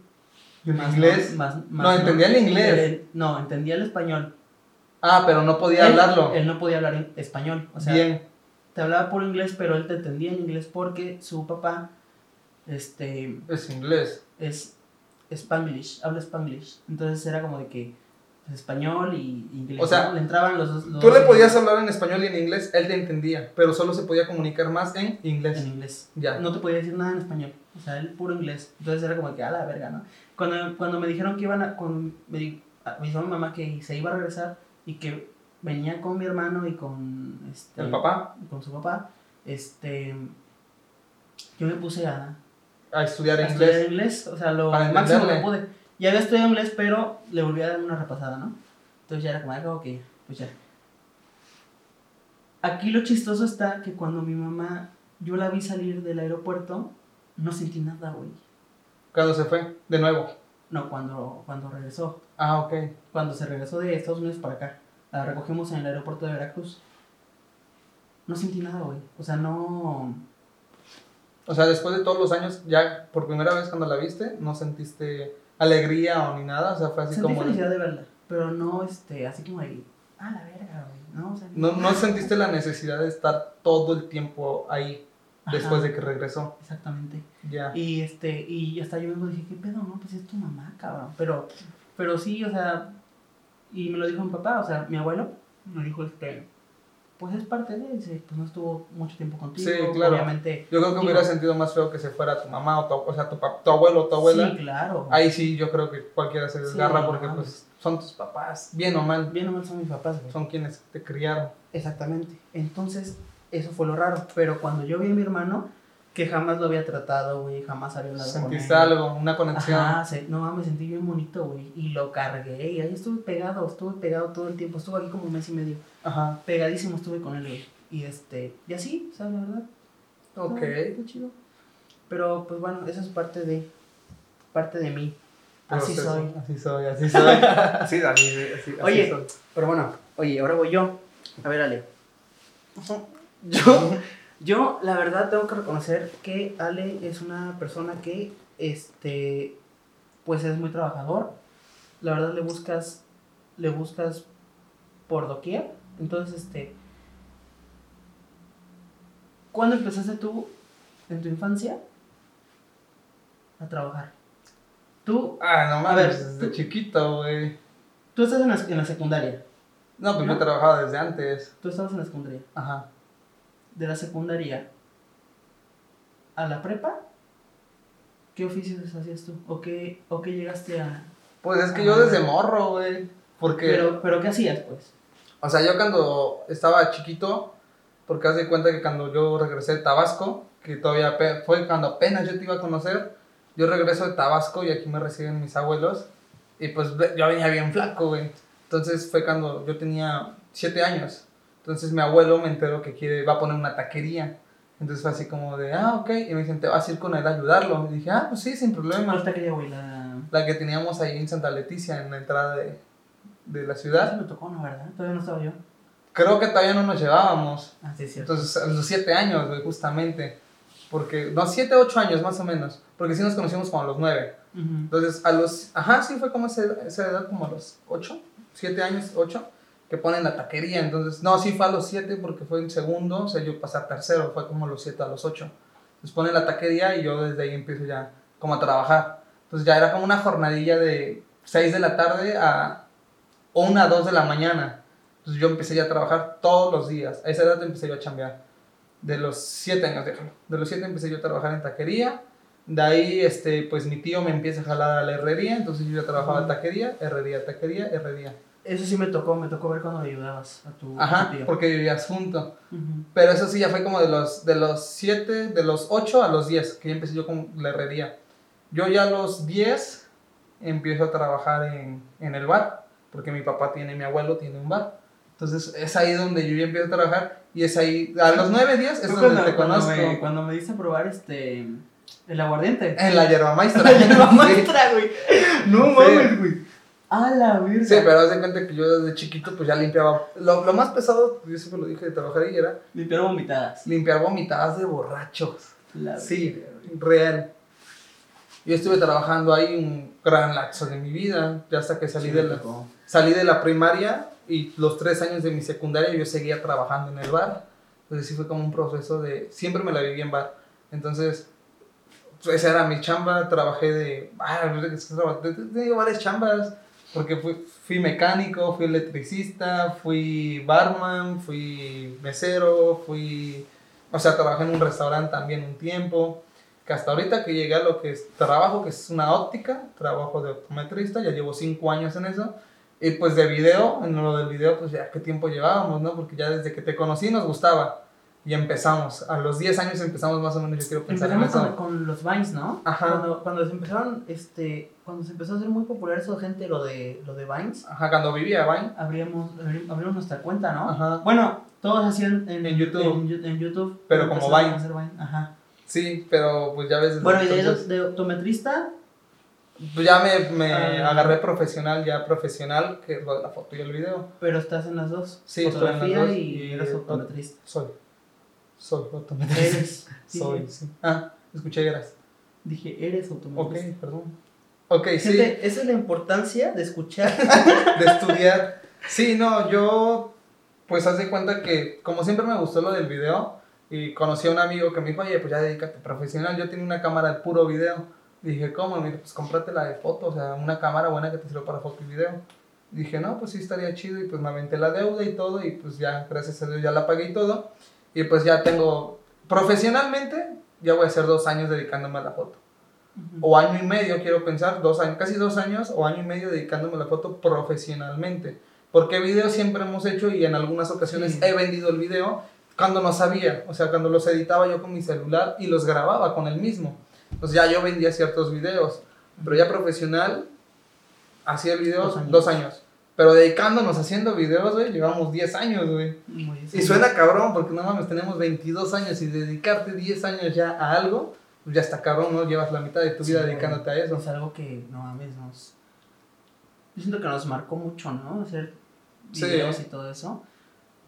¿Y el más inglés? No, más- No, más entendía el inglés. Él- no, entendía el español. Ah, pero no podía Él- hablarlo. Él no podía hablar español. O sea, Bien. te hablaba por inglés, pero él te entendía en inglés porque su papá este, Es inglés. es spanglish, habla spanglish. Entonces era como de que pues, español y inglés. O sea, le entraban los Tú le podías hablar en español y en inglés, él te entendía, pero solo se podía comunicar más en inglés. en inglés. Ya. No te podía decir nada en español. O sea, él puro inglés. Entonces era como que a la verga, ¿no? Cuando, cuando me dijeron que iban a. Cuando me, di- a- me dijo mi mamá que se iba a regresar y que venía con mi hermano y con. Este, El papá Con su papá. Este. Yo me puse a, a estudiar a estudiar inglés. inglés, o sea, lo Para máximo que pude. Ya había estudiado inglés, pero le volví a dar una repasada, ¿no? Entonces ya era como, ah, ok, pues ya. Aquí lo chistoso está que cuando mi mamá, yo la vi salir del aeropuerto, no sentí nada, güey. Cuando se fue, de nuevo. No, cuando, cuando regresó. Ah, ok. Cuando se regresó de Estados Unidos para acá. La recogimos en el aeropuerto de Veracruz. No sentí nada, güey. O sea, no... O sea, después de todos los años, ya por primera vez cuando la viste, no sentiste alegría o ni nada. O sea, fue así Sentí como. de- felicidad de verla, pero no, este, así como de, ah, la verga, güey, ¿no? O sea, No, no sentiste la necesidad de estar todo el tiempo ahí después Ajá. de que regresó. Exactamente. Ya. Y este, y hasta yo mismo dije, ¿qué pedo? No, pues es tu mamá, cabrón. Pero, pero sí, o sea, y me lo dijo mi papá, o sea, mi abuelo, me dijo, este, pues es parte de ese, pues no estuvo mucho tiempo contigo. Sí, claro. Obviamente. Yo creo que Digo- hubiera sentido más feo que se fuera tu mamá o tu, o sea, tu, tu abuelo o tu abuela. Sí, claro. Ahí sí, yo creo que cualquiera se Sí, desgarra porque pues son tus papás, bien o mal, Bien o mal son mis papás, güey. son quienes te criaron. Exactamente. Entonces, eso fue lo raro. Pero cuando yo vi a mi hermano, que jamás lo había tratado, güey, jamás había hablado con Sentiste él. algo, una conexión. Ajá, se- no, me sentí bien bonito, güey. Y lo cargué. Y ahí estuve pegado, estuve pegado todo el tiempo. Estuve aquí como un mes y medio. Ajá. Pegadísimo estuve con él, güey. Y este, y así, ¿sabes la verdad? Ok. Ah, está chido. Pero, pues bueno, eso es parte de, parte de mí. Así Proceso. soy. Así soy, así soy. <laughs> así, así, así, así Oye. soy. Pero bueno, oye, ahora voy yo. A ver, Ale. Yo, yo, la verdad, tengo que reconocer que Ale es una persona que, este, pues es muy trabajador. La verdad, le buscas, le buscas por doquier. Entonces, este, ¿cuándo empezaste tú, en tu infancia, a trabajar? Tú, Ah, no A ver, mames, desde tú- chiquito, güey. tú estás en la, en la secundaria. No, pues ¿No? yo he trabajado desde antes. Tú estabas en la secundaria. Ajá. De la secundaria a la prepa, ¿qué oficios hacías tú? ¿O qué, o qué llegaste a...? Pues es que yo desde morro, güey. Porque, Pero, pero ¿qué hacías, pues? o sea, yo cuando estaba chiquito, porque haz de cuenta que cuando yo regresé de Tabasco, que todavía fue cuando apenas yo te iba a conocer, yo regreso de Tabasco y aquí me reciben mis abuelos, y pues yo venía bien flaco, güey. Entonces fue cuando yo tenía siete años. Entonces mi abuelo me enteró que quiere, va a poner una taquería. Entonces fue así como de, ah, ok. Y me dicen, ¿te vas a ir con él a ayudarlo? Y dije, ah, pues sí, sin problema. ¿Cuál taquería, güey? La... La que teníamos ahí en Santa Leticia, en la entrada de, de la ciudad. me tocó, ¿no? ¿Verdad? Todavía no estaba yo. Creo que todavía no nos llevábamos. Ah, sí, cierto. Entonces, a los siete años, güey, justamente. Porque, no, siete, ocho años más o menos. Porque sí nos conocimos como a los nueve. Ujú. Entonces, a los, ajá, sí fue como esa, esa edad, como a los ocho, siete años, ocho, que ponen la taquería. Entonces, no, sí fue a los siete porque fue en segundo, o sea, yo pasé a tercero, fue como los siete a los ocho. Entonces ponen la taquería y yo desde ahí empiezo ya como a trabajar. Entonces ya era como una jornadilla de 6 de la tarde a 1 a 2 de la mañana. Entonces yo empecé ya a trabajar todos los días. A esa edad empecé yo a chambear. De los 7 años, déjalo. De los 7 empecé yo a trabajar en taquería. De ahí, este, pues mi tío me empieza a jalar a la herrería. Entonces yo ya trabajaba en taquería, herrería, taquería, herrería. Eso sí me tocó, me tocó ver cuando ayudabas a tu, a Ajá, tu tío. porque vivías junto. Ujú. Pero eso sí ya fue como de los, de los 7, de los 8 a los 10, que ya empecé yo con la herrería. Yo ya a los 10 empiezo a trabajar en, en el bar, porque mi papá tiene, mi abuelo tiene un bar. Entonces es ahí donde yo ya empiezo a trabajar y es ahí, a los 9, 10 es donde cuando, te cuando conozco. me, cuando me diste a probar este... El aguardiente. En la yerba maestra. <laughs> La yerba maestra, güey. No Sí. mames, güey. A la virgen. Sí, pero haz de cuenta que yo desde chiquito pues ya limpiaba. Lo, lo más pesado, yo siempre lo dije de trabajar ahí, era Limpiar vomitadas. limpiar vomitadas de borrachos. La Sí, real. Yo estuve trabajando ahí un gran lapso de mi vida, ya hasta que salí, de la, salí de la primaria y los tres años de mi secundaria yo seguía trabajando en el bar. Entonces sí fue como un proceso de... Siempre me la viví en bar. Entonces, pues, esa era mi chamba, trabajé de... Ah, he tenido varias chambas, porque fui, fui mecánico, fui electricista, fui barman, fui mesero, fui... O sea, trabajé en un restaurante también un tiempo que hasta ahorita que llegué a lo que es trabajo, que es una óptica, trabajo de optometrista, ya llevo cinco años en eso. Y pues de video, en lo del video, pues ya qué tiempo llevábamos, ¿no? Porque ya desde que te conocí nos gustaba. Y empezamos. A los 10 años empezamos más o menos, yo quiero pensar Empezamos en eso. con, con los Vines, ¿no? Ajá. Cuando, cuando se empezaron, este, cuando se empezó a hacer muy popular eso gente, lo de, lo de Vines, Ajá, cuando vivía Vine. abríamos, abri- abrimos nuestra cuenta, ¿no? Ajá. Bueno, todos hacían en, En YouTube. En, en YouTube. Pero como Vine. Vine, Ajá. Sí, pero pues ya ves. Bueno, y de, entonces- de optometrista, Pues ya me, me Ah. agarré profesional, ya profesional, que es la foto y el video. pero estás en las dos. Sí, estoy en las Fotografía dos y, y- eres optometrista. Soy. Soy <laughs> optometrista. Eres. <laughs> sí. Soy, sí. Ah, escuché eras. Dije, eres Ok, optometrista. perdón. Ok, sí. Gente, esa es la importancia de escuchar. <laughs> de estudiar. Sí, no, yo pues haz de cuenta que como siempre me gustó lo del video y conocí a un amigo que me dijo, oye, pues ya dedícate profesional, yo tengo una cámara de puro video. Dije, ¿cómo? Dijo, pues cómprate la de foto, o sea, una cámara buena que te sirva para foto y video. Dije, no, pues sí estaría chido y pues me aventé la deuda y todo y pues ya, gracias a Dios ya la pagué y todo. Y pues ya tengo, profesionalmente, ya voy a hacer dos años dedicándome a la foto o año y medio, quiero pensar, dos años, casi dos años o año y medio dedicándome a la foto profesionalmente. Porque video siempre hemos hecho y en algunas ocasiones Sí. he vendido el video cuando no sabía, o sea, cuando los editaba yo con mi celular y los grababa con el mismo. Entonces ya yo vendía ciertos videos, pero ya profesional, hacía el video Dos años. dos años. Pero dedicándonos haciendo videos, güey, llevamos 10 años, güey. Muy Y suena cabrón porque no mames, tenemos 22 años y dedicarte 10 años ya a algo, pues ya está cabrón, ¿no? Llevas la mitad de tu vida Sí, dedicándote a eso. Es algo que, no mames, nos... Yo siento que nos marcó mucho, ¿no? Hacer Sí. videos y todo eso.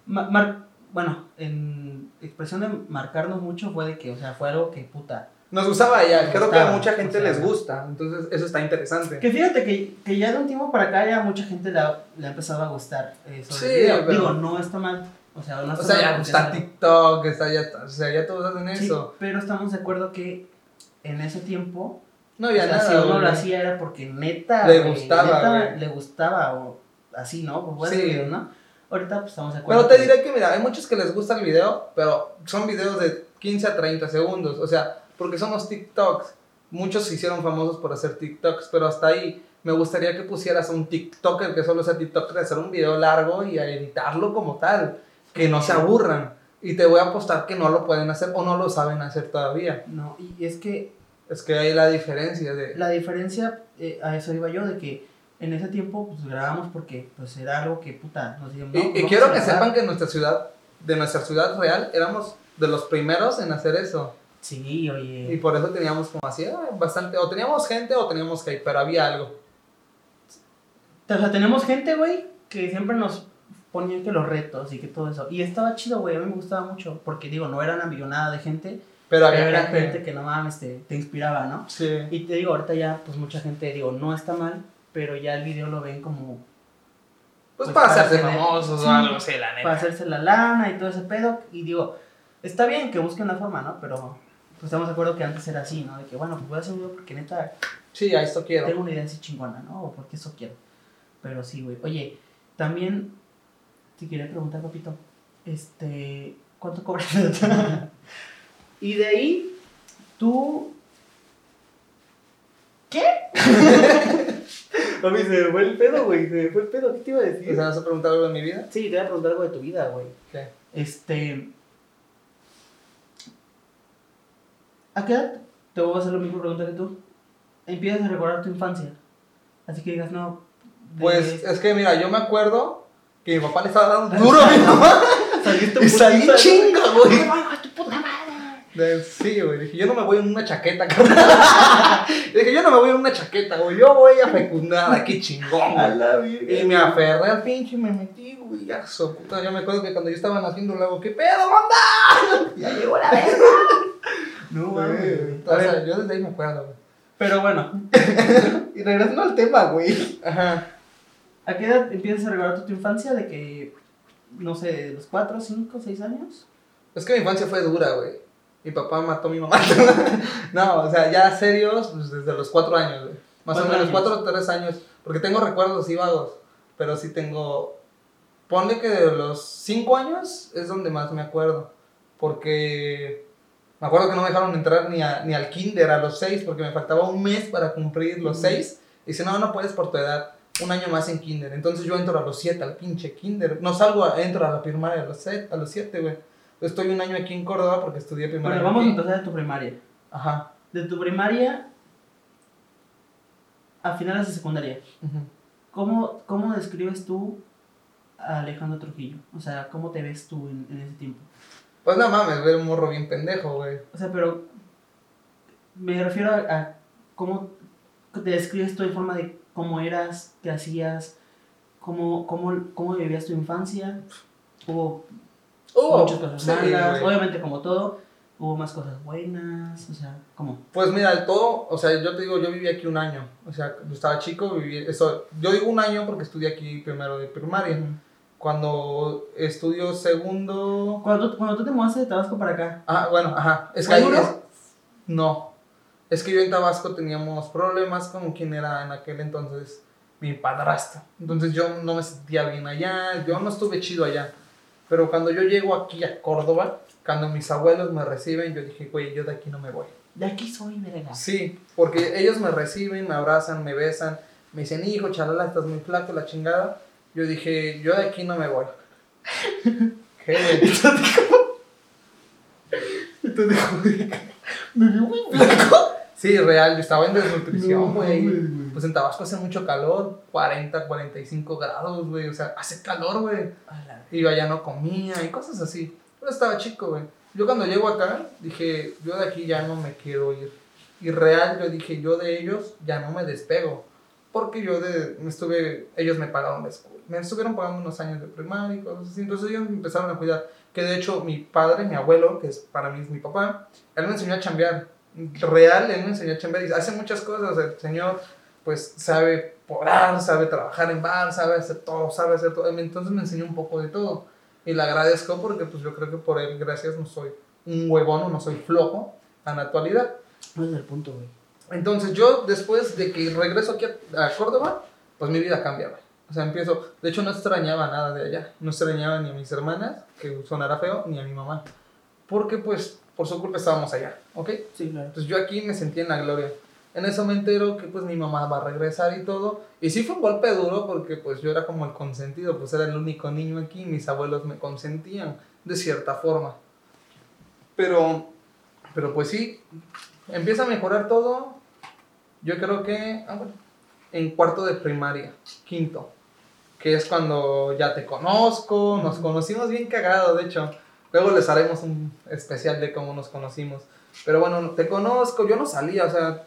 Ma- mar- bueno, en expresión de marcarnos mucho fue de que, o sea, fue algo que, puta... Nos gustaba ya, creo que gustaba, a mucha gente o sea, les gusta, entonces eso está interesante. Que fíjate que, que ya de un tiempo para acá ya mucha gente le ha, le ha empezado a gustar eso. Sí, del video. pero- Digo, no está mal. O sea, no O está sea, mal ya está TikTok, está ya, o sea, ya todos hacen Sí, eso. pero estamos de acuerdo que en ese tiempo No O había sea, nada. si uno lo hacía era porque neta. Le gustaba, neta le gustaba, o así, ¿no? Por buenos Sí. ¿no? Ahorita pues estamos de acuerdo. Pero te que- diré que, mira, hay muchos que les gusta el video, pero son videos de 15 a 30 segundos. O sea, porque son los TikToks. Muchos se hicieron famosos por hacer TikToks, pero hasta ahí me gustaría que pusieras a un TikToker que solo sea TikToker, hacer un video largo y a editarlo como tal. Que no se aburran. Y te voy a apostar que no lo pueden hacer o no lo saben hacer todavía. No, y es que Es que hay la diferencia de... la diferencia, eh, a eso iba yo, de que en ese tiempo pues grabamos porque pues era algo que puta, nos dijeron, Y, no, y quiero que sepan que en nuestra ciudad, de nuestra ciudad real, éramos de los primeros en hacer eso. Sí, Y oye. por eso teníamos como así, ah, bastante, o teníamos gente o teníamos hate, pero había algo. O sea, tenemos gente, güey, que siempre nos ponían que los retos y que todo eso. Y estaba chido, güey, a mí me gustaba mucho, porque digo, no era una millonada de gente, Pero pero había era gente. gente que no mames, te, te inspiraba, ¿no? Sí. Y te digo, ahorita ya, pues mucha gente, digo, no está mal, pero ya el video lo ven como Pues, Pues para, para hacerse tener- famosos sí, o algo así, la neta. para hacerse la lana y todo ese pedo. Y digo, está bien que busquen la forma, ¿no? Pero pues estamos de acuerdo que antes era así, ¿no? De que, bueno, pues voy a hacer un video porque neta Sí, a esto quiero. tengo una idea así chingona, ¿no? O porque eso quiero. Pero sí, güey. Oye, también te quería preguntar, papito, este, ¿cuánto cobras? y de ahí, tú... ¿Qué? <laughs> Mami, se me fue el pedo, güey. Se me fue el pedo. ¿Qué te iba a decir? ¿Te vas a preguntar algo de mi vida? Sí, te voy a preguntar algo de tu vida, güey. ¿Qué? Este. ¿A qué edad? Te voy a hacer la misma pregunta que tú. Empiezas a recordar tu infancia. Así que digas, no. de- Pues es que mira, yo me acuerdo que mi papá le estaba dando <laughs> duro a mi mamá. saliste y salí putiza, chinga, güey. ¡Ay, ay, tu puta madre! Sí, güey. Dije, yo no me voy en una chaqueta, cabrón. <laughs> Dije, yo no me voy en una chaqueta, güey. Yo voy a fecundar <laughs> aquí chingón, güey. Y me aferré al pinche y me metí, güey. Ya, so, puta. Yo me acuerdo que cuando yo estaba naciendo, le hago, ¿qué pedo, banda? Ya llegó la verga. No, güey. O sea, yo desde ahí me acuerdo, güey. Pero bueno. <laughs> y regresando al tema, güey. Ajá. ¿A qué edad empiezas a recordar tu infancia? De que, no sé, los 4, 5, 6 años. Es que mi infancia fue dura, güey. Mi papá mató a mi mamá. <laughs> no, o sea, ya serios, pues desde los cuatro años, güey. Más o menos, cuatro o tres años. Porque tengo recuerdos y vagos. Pero sí tengo. Ponle que de los cinco años es donde más me acuerdo. Porque. Me acuerdo que no me dejaron entrar ni, a, ni al kinder a los seis. Porque me faltaba un mes para cumplir los seis. Y si no, no puedes por tu edad. Un año más en kinder. Entonces yo entro a los siete al pinche kinder. No salgo, entro a la primaria a los, a los siete, güey. Estoy un año aquí en Córdoba porque estudié primaria. Bueno, vamos a empezar de tu primaria. Ajá. De tu primaria a finales de secundaria. ¿Cómo, ¿Cómo describes tú a Alejandro Trujillo? O sea, ¿cómo te ves tú en, ese tiempo? Pues no mames, ver un morro bien pendejo, güey. O sea, pero me refiero a, cómo te describes tú en forma de cómo eras, qué hacías, cómo, cómo, cómo vivías tu infancia. Hubo muchas cosas malas, obviamente como todo, hubo más cosas buenas, o sea, ¿cómo? Pues mira, el todo, o sea, yo te digo, yo viví aquí un año, o sea, yo estaba chico, viví, eso, yo digo un año porque estudié aquí primero de primaria. Cuando estudio segundo... Cuando cuando tú te mudaste de Tabasco para acá. Ah, bueno, ajá. Es que ahí No. Es que yo en Tabasco teníamos problemas con quien era en aquel entonces mi padrastro. Entonces yo no me sentía bien allá, yo no estuve chido allá. Pero cuando yo llego aquí a Córdoba, cuando mis abuelos me reciben, yo dije, güey, yo de aquí no me voy. De aquí soy, verga. Sí, porque ellos me reciben, me abrazan, me besan, me dicen, hijo, chalala, estás muy flaco, la chingada. Yo dije, yo de aquí no me voy. <laughs> ¿Qué, güey? Y tú dijo, me vio muy flaco. Sí, real, yo estaba en desnutrición, güey. pues en Tabasco hace mucho calor, 40, 45 grados, güey. O sea, hace calor, güey. Y yo allá no comía y cosas así. Pero estaba chico, güey. Yo cuando llego acá, dije, yo de aquí ya no me quiero ir. Y real, yo dije, yo de ellos ya no me despego. Porque yo de, me estuve, ellos me pagaron la escuela. Me estuvieron pagando unos años de primaria y cosas así. Entonces ellos me empezaron a cuidar. Que de hecho mi padre, mi abuelo, que es para mí es mi papá, él me enseñó a chambear real, él me enseñó a chambear y hace muchas cosas. El señor, pues, sabe podar, sabe trabajar en bar, sabe hacer todo, sabe hacer todo. Entonces me enseñó un poco de todo. Y le agradezco porque, pues, yo creo que por él, gracias, no soy un huevón no soy flojo en la actualidad. No es el punto, güey. Entonces, yo, después de que regreso aquí a, Córdoba, pues mi vida cambia, güey. O sea, empiezo. De hecho, no extrañaba nada de allá. No extrañaba ni a mis hermanas, que sonara feo, ni a mi mamá. Porque, pues, por su culpa estábamos allá, ¿ok? Sí, claro. Entonces yo aquí me sentí en la gloria. En eso me entero que pues mi mamá va a regresar y todo. Y sí fue un golpe duro porque pues yo era como el consentido, pues era el único niño aquí, mis abuelos me consentían de cierta forma. Pero, pero pues sí, empieza a mejorar todo. Yo creo que ah, en cuarto de primaria, quinto, que es cuando ya te conozco, nos conocimos bien cagado, de hecho. Luego les haremos un especial de cómo nos conocimos. Pero bueno, te conozco, yo no salía, o sea,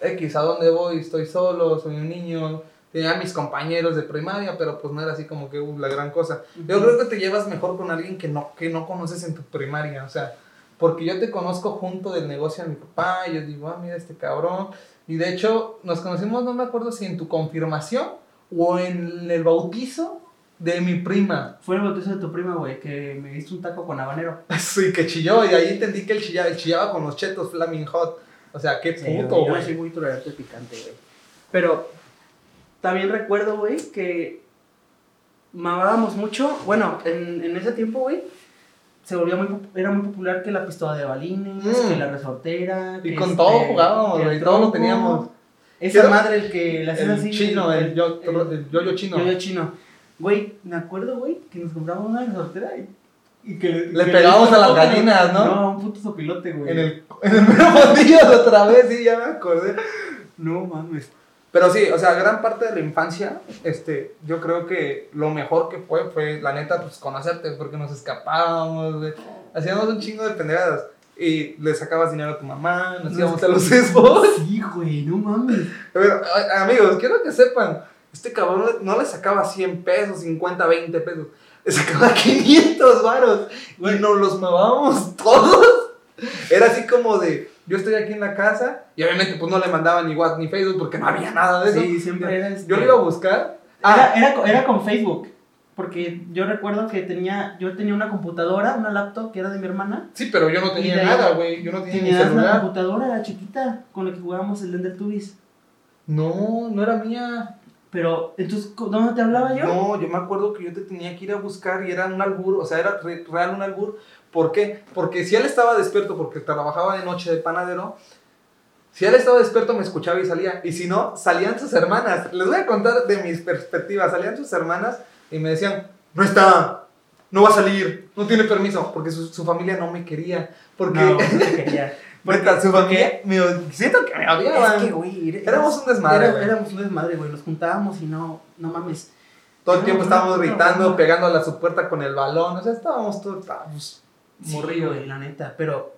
X, ¿a dónde voy? Estoy solo, soy un niño. Tenía mis compañeros de primaria, pero pues no era así como que uh, la gran cosa. Yo creo que te llevas mejor con alguien que no, que no conoces en tu primaria, o sea, porque yo te conozco junto del negocio de mi papá, y yo digo, ah, mira este cabrón. Y de hecho, nos conocimos, no me acuerdo si en tu confirmación o en el bautizo de mi prima. Fue el bautizo de tu prima, güey, que me diste un taco con habanero. <laughs> Sí, que chilló, y ahí entendí que él chillaba, chillaba con los chetos Flaming Hot. O sea, qué puto, güey. Yo soy muy tolerante picante, güey. Pero también recuerdo, güey, que mamábamos mucho. Bueno, en, en ese tiempo, güey, se volvía muy, era muy popular que la pistola de balines, mm. que la resortera. Y con todo este, jugábamos, güey, todo lo teníamos. Esa madre, el que la hacía así. Chino, el, yo, el, yo-yo chino. Yo-yo chino. Güey, me acuerdo, güey, que nos compramos una resortera y, que le, pegábamos a las gallinas, ¿no? No, un puto sopilote, güey. En el, en el mero otra vez, sí, ya me acordé. No mames. Pero sí, o sea, gran parte de la infancia, este, yo creo que lo mejor que fue, fue, la neta, pues, conocerte, porque nos escapábamos, güey. Hacíamos un chingo de pendejadas. Y le sacabas dinero a tu mamá, nos íbamos a los esbos. Sí, güey, no mames. A ver, a- amigos, quiero que sepan, este cabrón no le sacaba 100 pesos, 50, 20 pesos, le sacaba <laughs> 500 varos y nos los mamábamos <laughs> todos. Era así como de, yo estoy aquí en la casa y obviamente pues no le mandaban ni WhatsApp ni Facebook porque no había nada de eso. Sí, siempre era este- Yo lo iba a buscar. Ah, era, era con Facebook. Porque yo recuerdo que tenía, yo tenía una computadora, una laptop que era de mi hermana. sí, pero yo no tenía nada, güey. Yo no tenía ni Tenías una celular. computadora, la chiquita, con la que jugábamos el Ender Tubis. No, no era mía. Pero, entonces, ¿co- ¿dónde te hablaba yo? No, yo me acuerdo que yo te tenía que ir a buscar y era un albur, o sea, era re- real un albur. ¿Por qué? Porque si él estaba despierto porque trabajaba de noche de panadero, si él estaba despierto me escuchaba y salía. Y si no, salían sus hermanas. Les voy a contar de mis perspectivas. Salían sus hermanas y me decían, no está, no va a salir, no tiene permiso, porque su, su familia no me quería. Porque, No, no te <laughs> quería. neta, su familia, me, siento que me odiaban. Es que, güey, Éramos un desmadre, era- éramos un desmadre, güey. Nos juntábamos y no, no mames. Todo el tiempo No, estábamos no, no, gritando, no. pegando a su puerta con el balón. O sea, estábamos todos estábamos Sí, morridos. güey, la neta. Pero.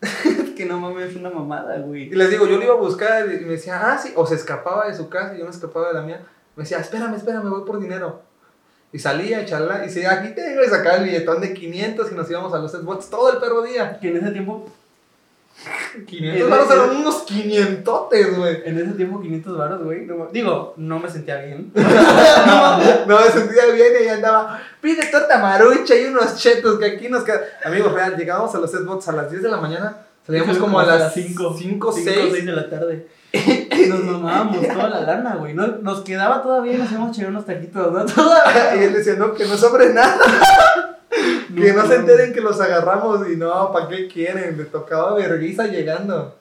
<laughs> que no mames, es una mamada, Y güey. les digo, yo lo iba a buscar y me decía, ah, sí. O se escapaba de su casa y yo me escapaba de la mía. Me decía, espérame, espérame, voy por dinero. Y salía, charla, y decía, aquí tengo, y sacaba el billetón de 500 y nos íbamos a los Xbox todo el perro día. Que en ese tiempo 500 Es- varos eran unos 500, güey. En ese tiempo 500 baros, güey. no digo, no me sentía bien. <laughs> no, no me sentía bien y andaba, pide torta marucha y unos chetos que aquí nos quedan. Amigos, real, llegábamos a los Xbox a las 10 de la mañana, salíamos como a las 5, 5, 6. de la tarde. Nos <laughs> mamábamos toda la lana, güey. No, nos quedaba todavía y nos íbamos a echar unos taquitos, ¿no? Todavía. <laughs> <laughs> Y él decía, no, que no sobre nada, que no se enteren que los agarramos y no, ¿para qué quieren? Le tocaba vergüenza llegando.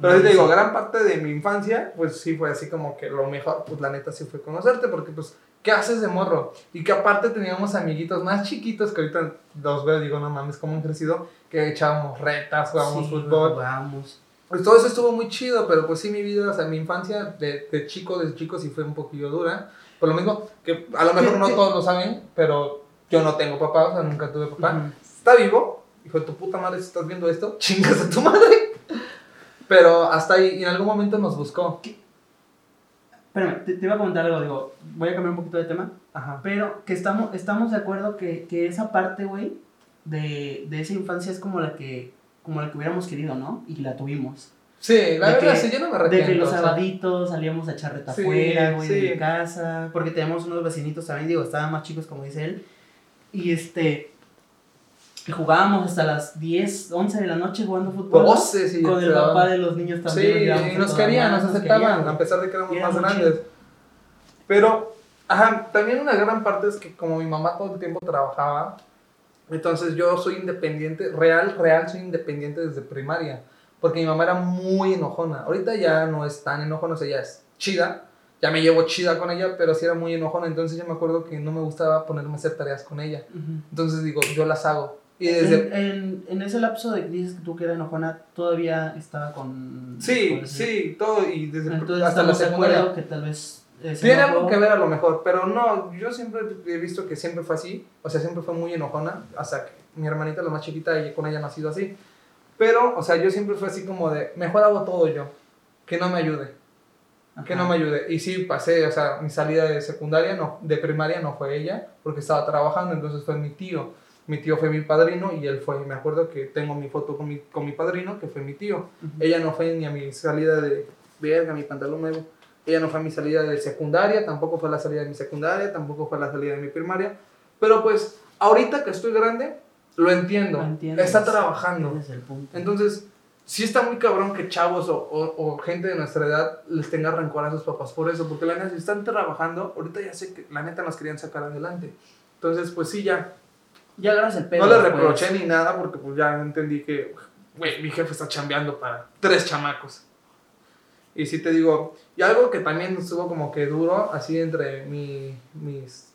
Pero te digo, gran parte de mi infancia, pues sí fue así como que lo mejor, pues la neta sí fue conocerte, porque pues, ¿qué haces de morro? Y que aparte teníamos amiguitos más chiquitos que ahorita los veo y digo, no mames, cómo han crecido, que echábamos retas, jugábamos Sí, fútbol. Jugábamos. Pues todo eso estuvo muy chido, pero pues sí, mi vida, o sea, mi infancia de, de chico, de chico sí fue un poquillo dura. Por lo mismo, que a lo mejor no <laughs> todos lo saben, pero yo no tengo papá, o sea, nunca tuve papá. Está vivo, hijo de tu puta madre, si estás viendo esto, <laughs> chingas a tu madre. Pero hasta ahí, y en algún momento nos buscó. Espérame, te, te iba a comentar algo, digo, voy a cambiar un poquito de tema. Ajá. Pero que estamos, estamos de acuerdo que, que esa parte, güey, de, de esa infancia es como la que como la que hubiéramos querido, ¿no? Y la tuvimos. Sí, la De verdad, que- sí, yo no me De arrepiento. que los sabaditos salíamos a echar reta Sí, afuera, güey, de sí. mi casa. Porque tenemos unos vecinitos también, digo, estaban más chicos, como dice él. Y este. Jugábamos hasta las 10, 11 de la noche jugando fútbol. 12, sí. Con el papá de los niños Sí, también. íbamos y nos querían, madre, nos aceptaban, querían, a pesar de que éramos más grandes. Pero, ajá, también una gran parte es que como mi mamá todo el tiempo trabajaba, entonces yo soy independiente, real, real, soy independiente desde primaria. Porque mi mamá era muy enojona. Ahorita ya no es tan enojona, o sea, ya es chida. Ya me llevo chida con ella, pero sí era muy enojona. Entonces yo me acuerdo que no me gustaba ponerme a hacer tareas con ella. Entonces digo, yo las hago. Y desde... En, en, en ese lapso de que dices que tú que era enojona, todavía estaba con. Sí, con ese- sí, todo. Y desde Entonces hasta la secundaria. que tal vez. Ese Tiene algo que ver a lo mejor, pero no, yo siempre he visto que siempre fue así, o sea, siempre fue muy enojona, hasta que mi hermanita, la más chiquita, con ella no ha sido así. Pero, o sea, yo siempre fue así como de, mejor hago todo yo, que no me ayude, que Ajá. no me ayude. Y sí, pasé, o sea, mi salida de secundaria, no, de primaria no fue ella, porque estaba trabajando, entonces fue mi tío. Mi tío fue mi padrino y él fue, me acuerdo que tengo mi foto con mi, con mi padrino, que fue mi tío. Ella no fue ni a mi salida de verga, mi pantalón nuevo. Ella no fue a mi salida de secundaria, tampoco fue a la salida de mi secundaria, tampoco fue a la salida de mi primaria. Pero pues, ahorita que estoy grande, lo entiendo. Lo. Está trabajando. Es el punto. Entonces, sí está muy cabrón que chavos o, o- o gente de nuestra edad les tenga rencor a sus papás por eso. Porque la neta, si están trabajando, ahorita ya sé que la neta nos querían sacar adelante. Entonces, pues sí, ya. ya agarras el pedo. No le reproché ni nada porque pues ya entendí que, güey, mi jefe está chambeando para tres chamacos. Y sí te digo, y algo que también estuvo como que duro, así entre mi, mis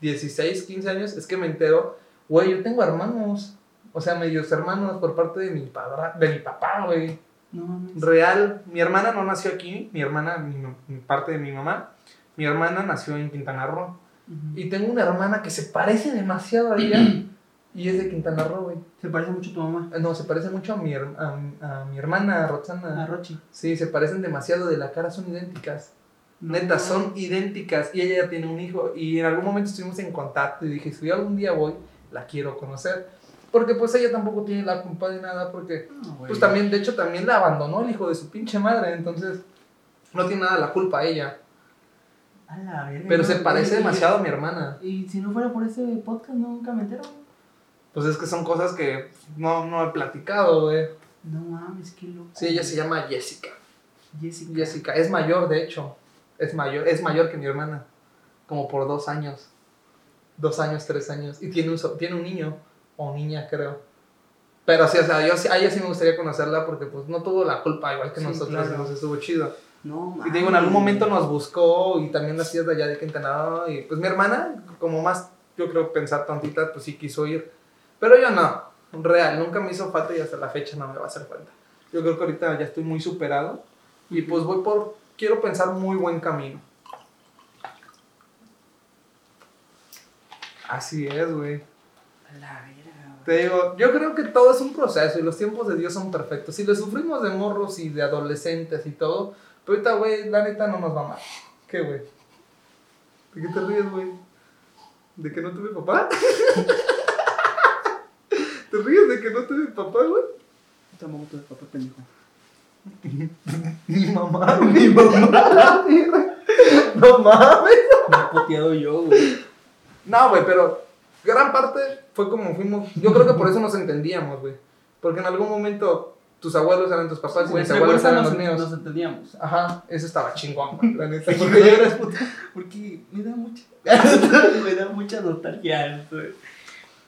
16, 15 años, es que me entero, güey, yo tengo hermanos. O sea, medios hermanos por parte de mi, padra, de mi papá, güey. No. Real, mi hermana no nació aquí, mi hermana, mi, parte de mi mamá, mi hermana nació en Quintana Roo. Y tengo una hermana que se parece demasiado a ella <clears throat> y es de Quintana Roo. Se parece mucho a tu mamá. No, se parece mucho a mi, her- a, a mi hermana Roxana. A Rochi. Sí, se parecen demasiado de la cara, son idénticas. No. Neta, son idénticas. Y ella ya tiene un hijo. Y en algún momento estuvimos en contacto y dije, si yo algún día voy, la quiero conocer. Porque pues ella tampoco tiene la culpa de nada, porque No, güey. pues también, de hecho, también la abandonó el hijo de su pinche madre. Entonces, no tiene nada la culpa ella. A la verga, Pero no, se parece demasiado a mi hermana. Y si no fuera por ese podcast, nunca me entero. Pues es que son cosas que no, no he platicado, güey. No mames, qué loco. Sí, ella se llama Jessica. Jessica. Jessica, es mayor, de hecho. Es mayor, es mayor que mi hermana. Como por dos años. Dos años, tres años. Y tiene un, tiene un niño. O niña, creo. Pero sí, o sea, yo sí- a ella sí me gustaría conocerla porque pues no tuvo la culpa, igual que Sí, nosotros. claro. Entonces estuvo chido. No Y digo, en algún momento nos buscó y también las tías de allá de Quintana. Y pues mi hermana, como más, yo creo, pensar tantita, pues sí quiso ir. Pero yo no, real, nunca me hizo falta y hasta la fecha no me va a hacer falta. Yo creo que ahorita ya estoy muy superado y pues voy por, quiero pensar muy buen camino. Así es, güey. A la güey. Te digo, yo creo que todo es un proceso y los tiempos de Dios son perfectos. Si le sufrimos de morros y de adolescentes y todo, pero ahorita, güey, la neta no nos va mal. ¿Qué, güey? ¿De qué te ríes, güey? ¿De que no tuve papá? <laughs> ¿Te ríes de que no tuve papá, güey? Tampoco tuve papá pendejo. <laughs> Mi mamá, mi mamá. <laughs> no mames. Me he puteado yo, güey. No, güey, pero gran parte fue como fuimos. Yo creo que por eso nos entendíamos, güey. Porque en algún momento tus abuelos eran tus papás y mis abuelos eran los míos. nos entendíamos. Ajá, eso estaba chingón, güey, la neta. <laughs> Porque yo era puta. Porque me da mucha. me da mucha nostalgia esto, güey.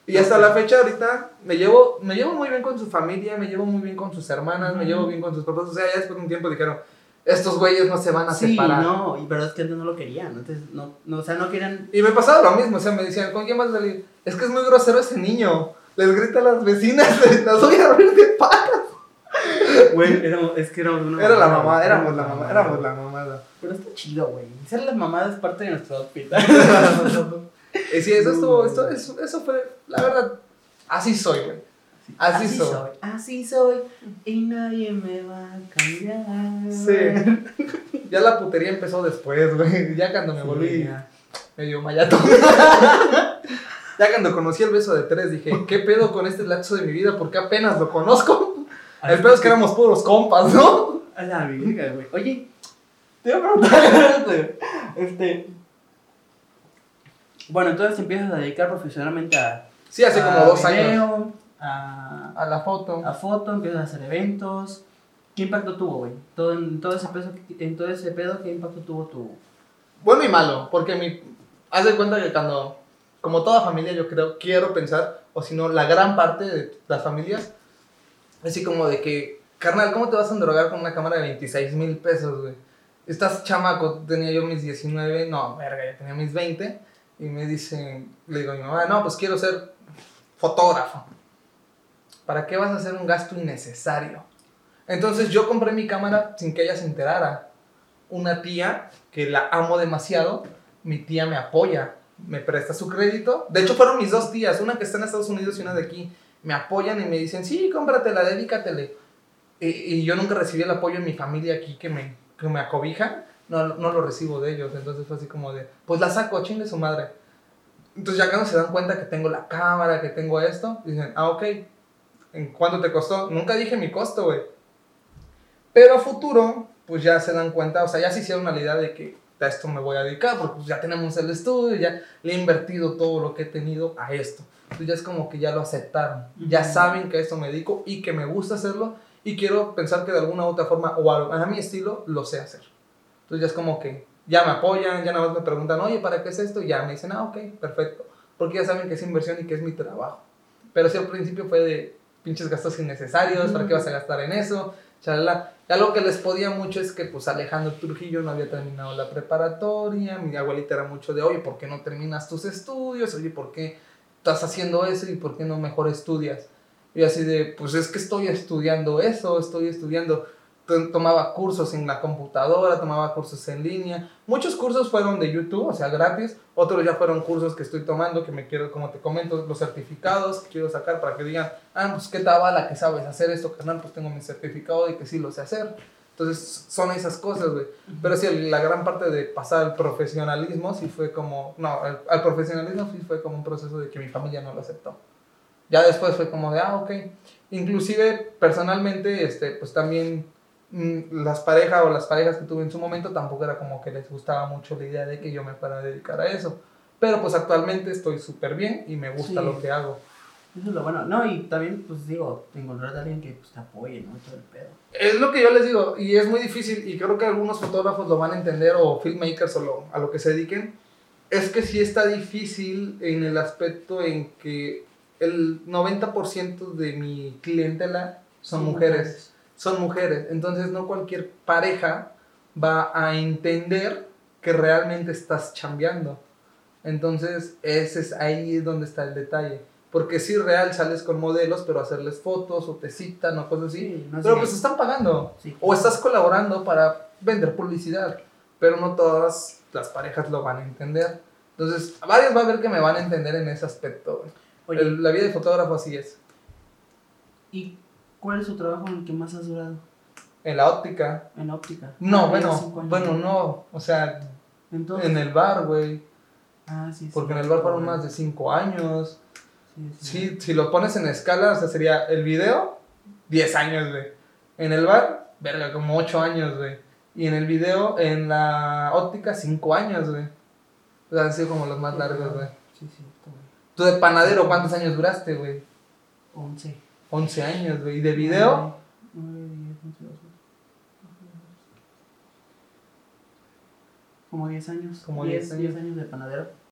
Y hasta la fecha ahorita me llevo, me llevo muy bien con su familia, me llevo muy bien con sus hermanas, me llevo bien con sus papás. O sea, ya después de un tiempo dijeron, estos güeyes no se van a Sí, separar. no, y pero es que antes no lo querían. Antes no, no, o sea, no querían. Y me pasaba lo mismo, o sea, me decían, ¿con quién vas a salir? Es que es muy grosero ese niño. Les grita a las vecinas, <laughs> las voy a abrir de patas. Güey, éramos, es que éramos una. Era la mamada, mamá, éramos la mamá, mamada. éramos la mamada. Pero está chido, güey. Ser las mamadas es parte de nuestro outfit. <laughs> <laughs> Y sí, eso estuvo, esto, eso, eso fue, la verdad, así soy, güey. Así soy. Así soy. Y nadie me va a cambiar. Sí. <laughs> Ya la putería empezó después, güey. Ya cuando me Sí, volví ya. medio mayato. <laughs> ya cuando conocí el beso de tres dije, ¿qué pedo con este lapso de mi vida? Porque apenas lo conozco. El pedo es que éramos puros compas, ¿no? A la güey. Oye, te voy a preguntar. <laughs> este. Bueno, entonces te empiezas a dedicar profesionalmente a. Sí, hace como a dos años. video, A, A la foto. a foto, empiezas a hacer eventos. ¿Qué impacto tuvo, güey? Todo, en, todo ese peso, en todo ese pedo, ¿qué impacto tuvo tu. Bueno y malo, porque mi... Haz de cuenta que cuando, como toda familia yo creo, quiero pensar, o si no, la gran parte de las familias, así como de que, carnal, ¿cómo te vas a endrogar con una cámara de 26 mil pesos, güey? Estás chamaco, tenía yo mis 19, no, verga, ya tenía mis 20, y me dicen, le digo a mi mamá, no, pues quiero ser fotógrafo. ¿Para qué vas a hacer un gasto innecesario? Entonces yo compré mi cámara sin que ella se enterara una tía que la amo demasiado, mi tía me apoya, me presta su crédito. De hecho, fueron mis dos tías, una que está en Estados Unidos y una de aquí. Me apoyan y me dicen, sí, cómpratela, dedícatele. Y, y yo nunca recibí el apoyo de mi familia aquí que me, que me acobija. No, no lo recibo de ellos. Entonces fue así como de, pues la saco, chingue su madre. Entonces ya cuando se dan cuenta que tengo la cámara, que tengo esto, dicen, ah, ok. ¿En cuánto te costó? Nunca dije mi costo, güey. Pero a futuro, pues ya se dan cuenta, o sea, ya se hicieron una idea de que a esto me voy a dedicar, porque pues ya tenemos el estudio, ya le he invertido todo lo que he tenido a esto. Entonces ya es como que ya lo aceptaron, ya saben que a esto me dedico y que me gusta hacerlo y quiero pensar que de alguna u otra forma o a, a mi estilo lo sé hacer. Entonces ya es como que ya me apoyan, ya nada más me preguntan, oye, ¿para qué es esto? Y ya me dicen, ah, ok, perfecto. Porque ya saben que es inversión y que es mi trabajo. Pero sí al principio fue de pinches gastos innecesarios, ¿para qué vas a gastar en eso? Chalala. Ya lo que les podía mucho es que pues Alejandro Trujillo no había terminado la preparatoria, mi abuelita era mucho de, oye, ¿por qué no terminas tus estudios? Oye, ¿por qué estás haciendo eso y por qué no mejor estudias? Y así de, pues es que estoy estudiando eso, estoy estudiando. Tomaba cursos en la computadora, tomaba cursos en línea. Muchos cursos fueron de YouTube, o sea, gratis. Otros ya fueron cursos que estoy tomando, que me quiero, como te comento, los certificados que quiero sacar para que digan, ah, pues qué tal la que sabes hacer esto, carnal, pues tengo mi certificado de que sí lo sé hacer. Entonces son esas cosas, güey. Pero sí, la gran parte de pasar al profesionalismo sí fue como, no, al, profesionalismo sí fue como un proceso de que mi familia no lo aceptó. Ya después fue como de, ah, ok. Inclusive, personalmente, este, pues también las parejas o las parejas que tuve en su momento tampoco era como que les gustaba mucho la idea de que yo me fuera a dedicar a eso. Pero pues actualmente estoy súper bien y me gusta lo que hago. Eso es lo bueno. No, y también, pues digo, encontrar a alguien que pues, te apoye, ¿no? Todo el pedo. Es lo que yo les digo, y es muy difícil, y creo que algunos fotógrafos lo van a entender, o filmmakers, o lo, a lo que se dediquen. Es que sí está difícil en el aspecto en que el 90% de mi clientela son, mujeres. Son mujeres. Entonces, no cualquier pareja va a entender que realmente estás chambeando. Entonces, ese es ahí donde está el detalle. Porque si real sales con modelos, pero hacerles fotos o te citan o cosas así. pero pues están pagando. O estás colaborando para vender publicidad. Pero no todas las parejas lo van a entender. Entonces, varios va a ver que me van a entender en ese aspecto. la vida de fotógrafo así es. ¿Y cuál es su trabajo en el que más has durado? En la óptica. En óptica. No, bueno, bueno, no. O sea, en el bar, güey. Ah, sí, sí. Porque en el bar fueron más de cinco años. Sí, si lo pones en escala, o sea, sería el video, 10 años, güey. En el bar, verga, como 8 años, güey. Y en el video, en la óptica, 5 años, güey. O sea, han sido como los más largos, güey. Sí, sí, ¿Tú de panadero cuántos años duraste, güey? 11. 11 años, güey. ¿Y de video? 9, 10, 11, 12. Como 10 años. Como 10, 10 años. de panadero.